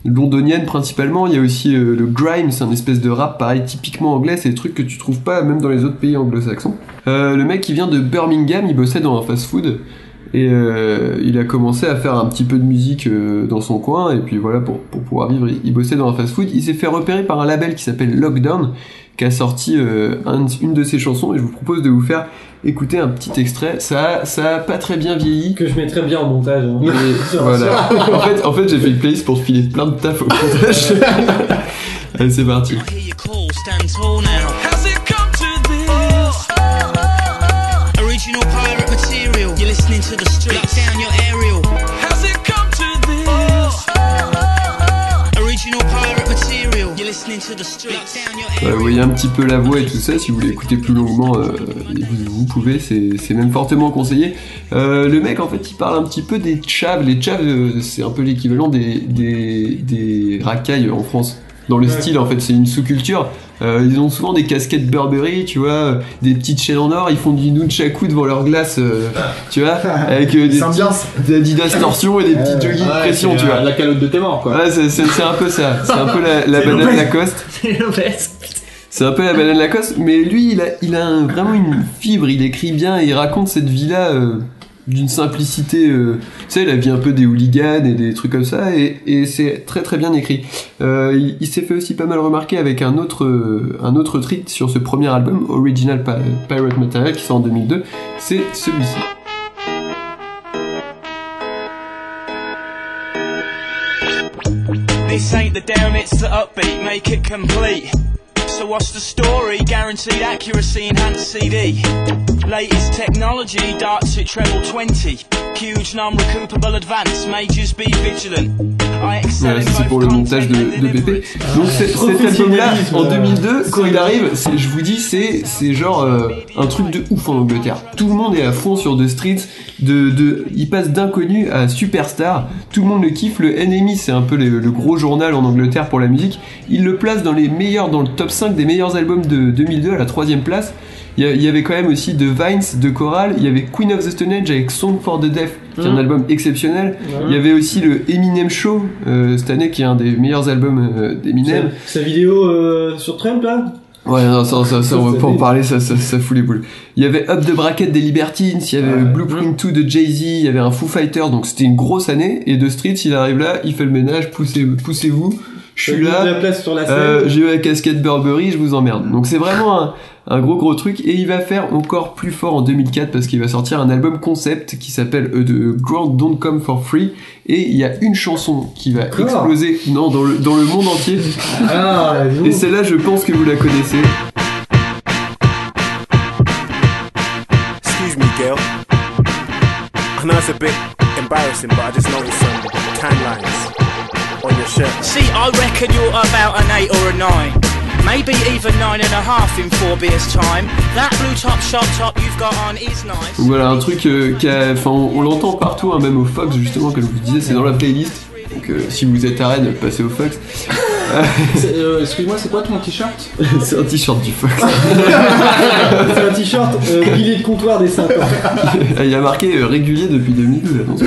londonienne principalement. Il y a aussi euh, le grime, c'est un espèce de rap pareil typiquement anglais. C'est des trucs que tu trouves pas même dans les autres pays anglo-saxons. Euh, le mec qui vient de Birmingham, il bossait dans un fast-food. Et euh, il a commencé à faire un petit peu de musique dans son coin, et puis voilà, pour, pour pouvoir vivre, il, il bossait dans un fast-food. Il s'est fait repérer par un label qui s'appelle Lockdown, qui a sorti un- une de ses chansons, et je vous propose de vous faire écouter un petit extrait. Ça, a- ça a pas très bien vieilli. Que je mettrai bien en montage. hein. Et voilà. en fait, en fait j'ai fait une playlist pour te filer plein de taf au montage. Allez, c'est parti. to this? Original pirate material. You're listening to the street. Lock down your aerial. Voilà, vous voyez un petit peu la voix et tout ça, si vous voulez écouter plus longuement, euh, vous, vous pouvez, c'est même fortement conseillé. Euh, le mec, en fait, il parle un petit peu des chavs. Les chavs, euh, c'est un peu l'équivalent des, des, des racailles en France. Dans le Ouais. style, en fait, c'est une sous-culture. Euh, ils ont souvent des casquettes Burberry, tu vois, euh, des petites chaînes en or, ils font du nunchaku devant leur glace, euh, tu vois, avec euh, des, petits- des Adidas torsion et des petits jogging de pression, tu vois. La calotte de tes morts, quoi. Ouais, c'est un peu ça. C'est un peu la, la banane. Lacoste. C'est un peu la banane Lacoste, mais lui, il a, il a un- vraiment une fibre, il écrit bien, et il raconte cette vie-là euh, d'une simplicité, euh, tu sais, la vie un peu des hooligans et des trucs comme ça, et, c'est très très bien écrit. Euh, il s'est fait aussi pas mal remarquer avec un autre, euh, sur ce premier album, Original Pirate Material, qui sort en 2002, c'est celui-ci. So what's the story? Guaranteed accuracy, enhanced CD. Latest technology, darts at treble 20. Huge non-recoupable advance, majors be vigilant. I excel Voilà, ça, c'est pour le montage de, de PP. delivery. Donc cet album-là, en euh, 2002, quand il arrive, je vous dis, c'est c'est genre euh, un truc de ouf en Angleterre. Tout le monde est à fond sur The Streets. De, de, il passe d'inconnu à superstar. Tout le monde le kiffe. Le NME, c'est un peu le, le gros journal en Angleterre pour la musique. Il le place dans les meilleurs, dans le top 5 des meilleurs albums de 2002 à la troisième place. Il y, avait quand même aussi The Vines de Choral, il y avait Queen of the Stone Age avec Song for the Deaf, qui est un Mhm. album exceptionnel. Il y avait aussi le Eminem Show euh, cette année, qui est un des meilleurs albums euh, d'Eminem. Sa, sa vidéo euh, sur Trump là? Ouais, non, ça, ça, ça, on va pas en parler, ça, ça, ça fout les boules. Il y avait Up the Bracket des Libertines, il y avait Blueprint 2 de Jay-Z, il y avait un Foo Fighters, donc c'était une grosse année. Et de Street, il arrive là, il fait le ménage, poussez, poussez-vous, je suis là. de la place sur la scène. Euh, j'ai eu la casquette Burberry, je vous emmerde. Donc c'est vraiment un, un gros gros truc et il va faire encore plus fort en 2004 parce qu'il va sortir un album concept qui s'appelle euh, The Ground Don't Come For Free et il y a une chanson qui va exploser non, dans, le, dans le monde entier. Ah, et celle-là je pense que vous la connaissez. Excuse me, girl. I know it's a bit embarrassing, but I just noticed some tan lines on your shirt. See, I reckon you're about an 8 or a 9. Maybe even nine and a half in four beers time. That blue top shop top you've got on is nice. Donc voilà un truc euh, qui a- enfin on, on l'entend partout hein, même au Fox justement comme je vous disais c'est dans la playlist. Donc euh, si vous êtes à Rennes passez au Fox. Euh, Excuse-moi, c'est quoi ton t-shirt c'est un t-shirt du Fox. C'est un t-shirt euh, pilier de comptoir des 5 ans. il a marqué euh, régulier depuis 2012. attention.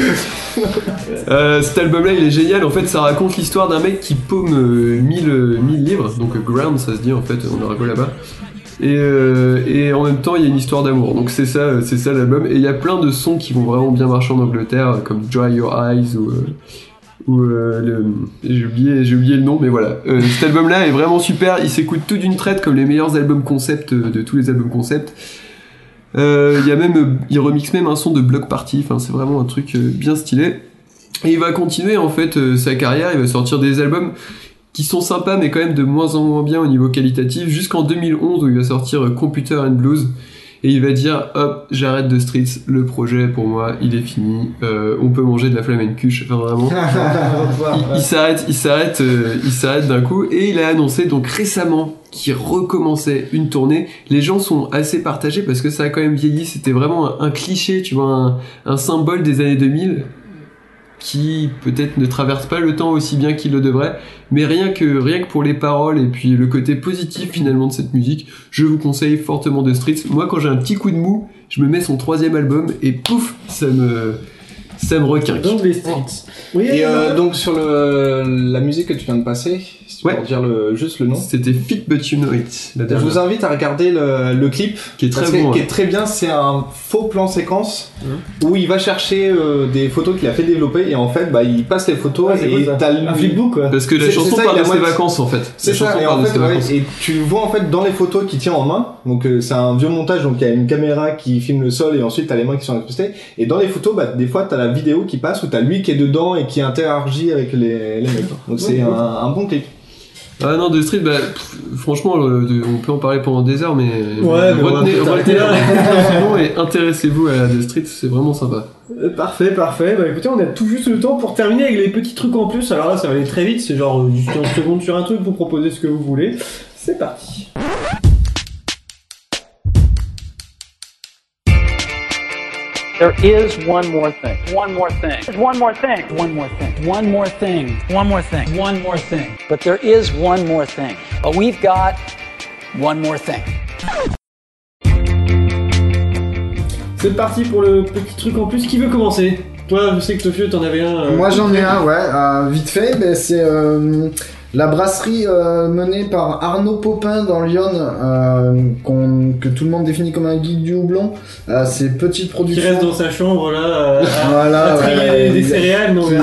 Euh, cet album-là, il est génial. En fait, ça raconte l'histoire d'un mec qui paume euh, 1000, euh, 1000 livres, donc ground, ça se dit en fait, on a là-bas. Et, euh, et en même temps, il y a une histoire d'amour. Donc c'est ça, c'est ça l'album. Et il y a plein de sons qui vont vraiment bien marcher en Angleterre, comme Dry Your Eyes ou euh, ou euh, j'ai oublié le nom mais voilà. Euh, cet album là est vraiment super. Il s'écoute tout d'une traite comme les meilleurs albums concept euh, de tous les albums concept. Euh, il y même remixe même un son de Block Party. Enfin c'est vraiment un truc bien stylé. Et il va continuer en fait sa carrière. Il va sortir des albums qui sont sympas mais quand même de moins en moins bien au niveau qualitatif. Jusqu'en 2011 où il va sortir Computer and Blues et il va dire hop j'arrête de Streets le projet pour moi il est fini Euh, on peut manger de la flamencuche enfin vraiment il, il s'arrête, il s'arrête, euh, il s'arrête d'un coup et il a annoncé donc récemment qu'il recommençait une tournée. Les gens sont assez partagés parce que ça a quand même vieilli. C'était vraiment un, un cliché, tu vois, un, un symbole des années 2000. Qui peut-être ne traverse pas le temps aussi bien qu'il le devrait, mais rien que rien pour les paroles et puis le côté positif finalement de cette musique, je vous conseille fortement The Streets. Moi, quand j'ai un petit coup de mou, je me mets son troisième album et pouf, ça me me requinque. Donc les Streets. Oui, Et euh, euh, donc sur le, la musique que tu viens de passer, si tu peux Ouais. dire le, juste le nom. C'était Fit But You Know It. La Je dernière. vous invite à regarder le, le clip Qui est très parce que- bon, qui ouais. est très bien. C'est un faux plan séquence où il va chercher euh, des photos qu'il a fait développer et en fait, bah, il passe les photos et t'as le- Un flipbook quoi. Parce que la C'est- chanson c'est ça, parle il de a ses moitié- vacances en fait. C'est La ça, et parle en de fait, ses ouais, vacances. et tu vois en fait dans les photos qu'il tient en main, donc euh, c'est un vieux montage, donc il y a une caméra qui filme le sol et ensuite t'as les mains qui sont incrustées, et dans les photos, bah, des fois t'as la vidéo qui passe où t'as lui qui est dedans et qui interagit avec les, les mecs. Donc c'est Ouais, un, ouais. un bon clip. Ah non, The Street, bah, pff, franchement, euh, de- on peut en parler pendant des heures, mais, Ouais, mais on va retenez, retenez et intéressez-vous à The Street, c'est vraiment sympa. Euh, Parfait, parfait. Bah écoutez, on a tout juste le temps pour terminer avec les petits trucs en plus. Alors là, ça va aller très vite. C'est genre euh, du 15 secondes sur un truc. Vous proposez ce que vous voulez. C'est parti. There is one more thing. One more thing. One more thing. One more thing. One more thing. One more thing. One more thing. But there is one more thing. But we've got one more thing. C'est parti pour le petit truc en plus. Qui veut commencer? Toi, je sais que Tofio, t'en avais un. euh, Moi j'en ai un, ouais, euh, vite fait, ben, c'est euh, la brasserie euh, menée par Arnaud Popin dans Lyon, euh, que tout le monde définit comme un geek du houblon. Euh, c'est petite Qui production. reste dans sa chambre là, euh, à, Voilà, à trier ouais, des céréales, non mais-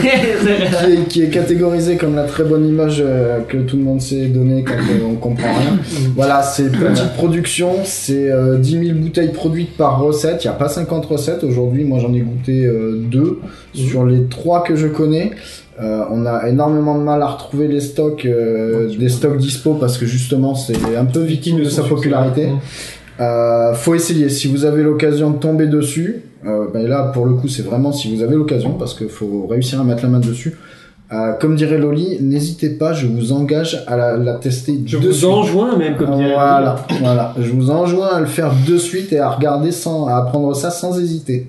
qui, est, qui est catégorisé comme la très bonne image euh, que tout le monde s'est donnée quand euh, on comprend rien. Voilà, c'est petite production, c'est euh, 10 000 bouteilles produites par recette. Il n'y a pas 50 recettes aujourd'hui. Moi, j'en ai goûté euh, deux sur les trois que je connais. Euh, on a énormément de mal à retrouver les stocks, euh, des stocks dispo parce que justement, c'est un peu victime de sa popularité. Euh, faut essayer. Si vous avez l'occasion de tomber dessus, euh, ben là pour le coup c'est vraiment si vous avez l'occasion parce qu'il faut réussir à mettre la main dessus. Euh, comme dirait Loli, n'hésitez pas, je vous engage à la, la tester Je de vous suite. enjoins même, comme dirait Voilà, voilà. Je vous enjoins à le faire de suite et à regarder sans, à apprendre ça sans hésiter.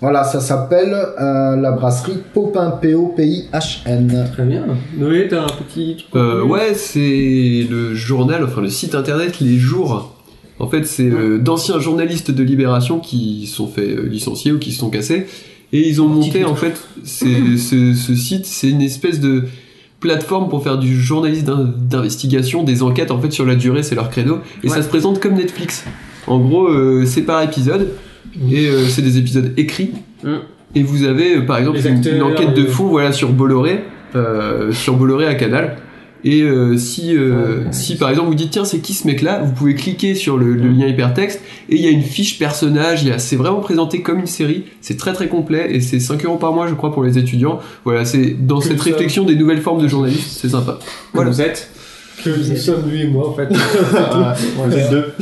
Voilà, ça s'appelle euh, la brasserie Popin P-O-P-I-H-N. Très bien. Noé, t'as un petit truc Euh, ouais, c'est le journal, enfin le site internet Les Jours. En fait, c'est euh, d'anciens journalistes de Libération qui sont fait licencier ou qui se sont cassés. Et ils ont monté, en fait, ce, ce site, c'est une espèce de plateforme pour faire du journalisme d'in- d'investigation, des enquêtes, en fait, sur la durée, c'est leur credo. Et ça se présente comme Netflix. En gros, euh, c'est par épisode, et euh, c'est des épisodes écrits. Et vous avez, euh, par exemple, une, acteurs, une enquête de les- fond, voilà, sur Bolloré, euh, sur Bolloré à Canal. Et euh, si, euh, si par exemple vous dites tiens c'est qui ce mec là, vous pouvez cliquer sur le, le lien hypertexte et il y a une fiche personnage, c'est vraiment présenté comme une série, c'est très très complet et c'est 5 euros par mois je crois pour les étudiants. Voilà, c'est dans Que cette ça. réflexion des nouvelles formes de journalisme, c'est sympa. Voilà. vous êtes Que nous sommes lui et moi en fait. Vous êtes deux.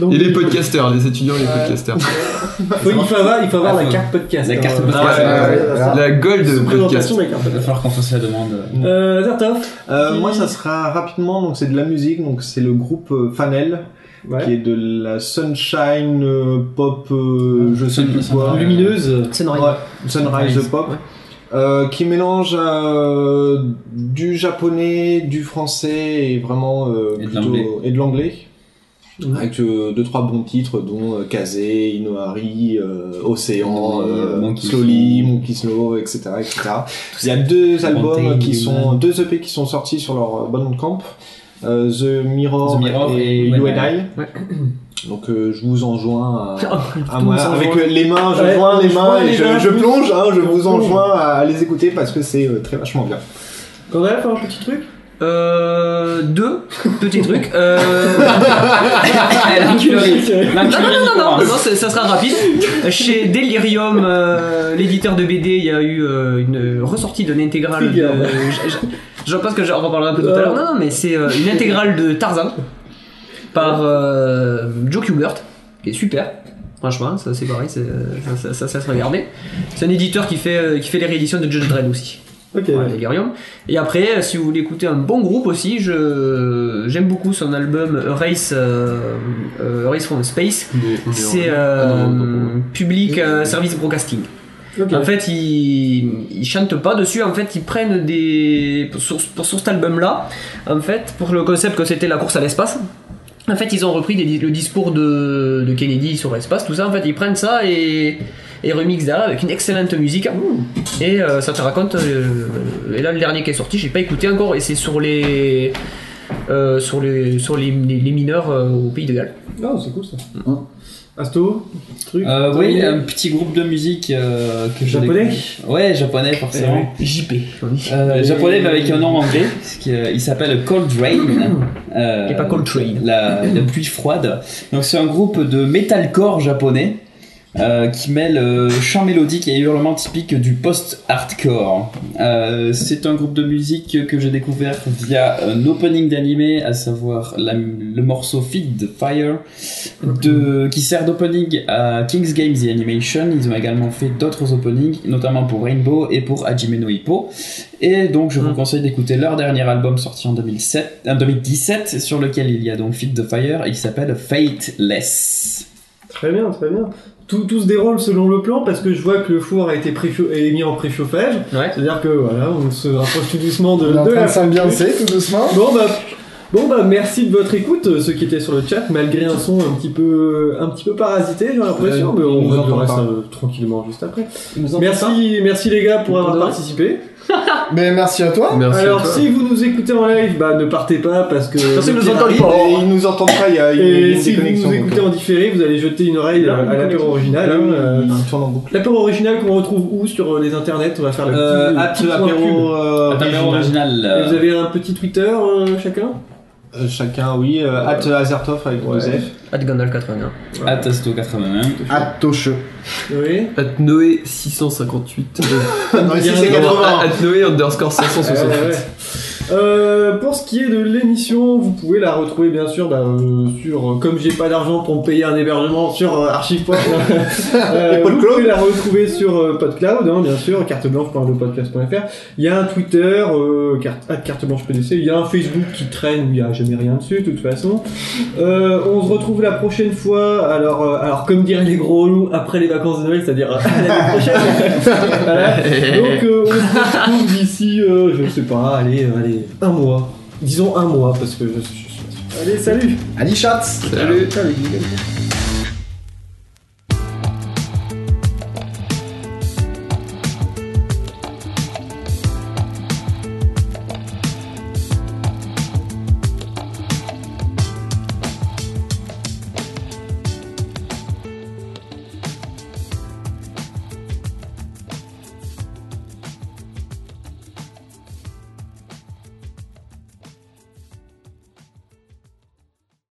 Donc, Et les podcasters, les étudiants et les podcasters. faut- il faut avoir, il faut avoir la carte podcast. La carte hein. podcast. Ça. La gold podcast. la carte Il va podcast. falloir qu'on fasse la demande. Euh, Zertov Euh, moi, ça sera rapidement. Donc, c'est de la musique. Donc, c'est le groupe euh, Fanel, Ouais. qui est de la sunshine euh, pop, euh, je sais plus quoi. Lumineuse. Sunrise. Ouais, sunrise Sunrise, pop. Euh, qui mélange euh, du japonais, du français et vraiment euh, Et de plutôt- l'anglais. et de l'anglais. Avec euh, deux trois bons titres dont euh, Kaze, Inohari, euh, Océan, euh, Monkey Slowly, Slow. Monkey Slow, etc., etc. Il y a deux albums qui sont deux EP qui sont sortis sur leur euh, Bandcamp, euh, The Mirror, The Mirror et et You and I. Donc euh, je vous enjoins à, moi, avec euh, les mains, je Ouais, joins les je mains et les je, mains, je oui. plonge, hein, je vous enjoins à les écouter parce que c'est euh, très vachement bien. Gandalf, un petit truc Euh, deux petits trucs. Euh... Non, non, non, non, non, ça, sera rapide. Chez Delirium, euh, l'éditeur de BD, il y a eu euh, une ressortie d'une intégrale de. Je- je- Je pense que j'en reparlerai un peu tout à l'heure. Non, non, mais c'est euh, une intégrale de Tarzan par euh, Joe Kubert, qui est super. Franchement, ça c'est pareil, c'est- ça, ça, ça, ça se regardait. C'est un éditeur qui fait, euh, qui fait les rééditions de Judge Dredd aussi. Ok. Ouais, Delirium. Et après, euh, si vous voulez écouter un bon groupe aussi, je j'aime beaucoup son album Race, euh, euh, Race from Space. C'est Ah euh. Public euh, Service Broadcasting. En fait, ils, ils chantent pas dessus. En fait, ils prennent des pour, sur, pour- sur cet album-là. En fait, pour le concept que c'était la course à l'espace. En fait, ils ont repris des- le discours de, de Kennedy sur l'espace, tout ça. En fait, ils prennent ça et, et remixent derrière avec une excellente musique. Et euh, ça te raconte. euh, et là, le dernier qui est sorti, j'ai pas écouté encore. Et c'est sur les. euh, sur les, sur les, les- les mineurs euh, au pays de Galles. Ah, c'est cool ça. Asto, truc. Euh, oui, un petit groupe de musique euh, que Japonais. Ouais, japonais forcément. JP. Euh, japonais mais avec un nom anglais, qu'il il s'appelle Cold Rain. Euh, Et pas Coltrane. La, la pluie froide. Donc c'est un groupe de metalcore japonais. Euh, qui mêle euh, chant mélodique et hurlement typique du post-hardcore. Euh, c'est un groupe de musique que j'ai découvert via un opening d'animé, à savoir la- le morceau Feed the Fire, de, qui sert d'opening à King's Games The Animation. Ils ont également fait d'autres openings, notamment pour Rainbow et pour Hajime no Ippo. Et donc je vous conseille d'écouter leur dernier album sorti en 2007, en 2017, sur lequel il y a donc Feed the Fire et qui s'appelle Fateless. Très bien, très bien. Tout, tout se déroule selon le plan parce que je vois que le four a été est mis en préchauffage. C'est-à-dire que voilà, on se rapproche tout doucement de, On est en de train la s'ambiancer, tout doucement. Bon bah, bon bah merci de votre écoute, euh, ceux qui étaient sur le chat, malgré un son un petit peu, un petit peu parasité, j'ai l'impression, Ouais, mais on reste euh, tranquillement juste après. Merci, merci les gars pour avoir participé. Mais merci à toi. Alors si vous nous écoutez en live, bah ne partez pas parce que Parce qu'ils le nous entendent pas. Et ils nous entendent pas, il y a il y a Et une si vous nous écoutez en différé, vous allez jeter une oreille euh, à l'apéro original. euh, L'apéro original qu'on retrouve où sur euh, les internets? On va faire le Euh, petit, euh, At apéro original, euh. Et vous avez un petit Twitter euh, chacun? Euh, chacun, oui. Euh, at Azertov avec deux F. At Gandalf 81. Atasto 81. At Tocheux. Oui. At Noé 658. Non, ici, c'est Non, 80. At Noé underscore 568. Euh, pour ce qui est de l'émission, vous pouvez la retrouver bien sûr bah, euh, sur, euh, comme j'ai pas d'argent pour me payer un hébergement sur euh, vous pouvez la retrouver sur PodCloud, hein, bien sûr, carteblanche.lepodcast.fr. Il y a un Twitter, euh, carte, at carteblanche.pdc, il y a un Facebook qui traîne où il y a jamais rien dessus de toute façon. On se retrouve la prochaine fois, alors, alors comme diraient les gros loups, après les vacances de Noël, c'est-à-dire l'année prochaine. Voilà. Donc on se retrouve d'ici, je sais pas, allez, euh, allez, un mois. Disons un mois, parce que je suis... Allez, salut Allez, chat Salut. Salut.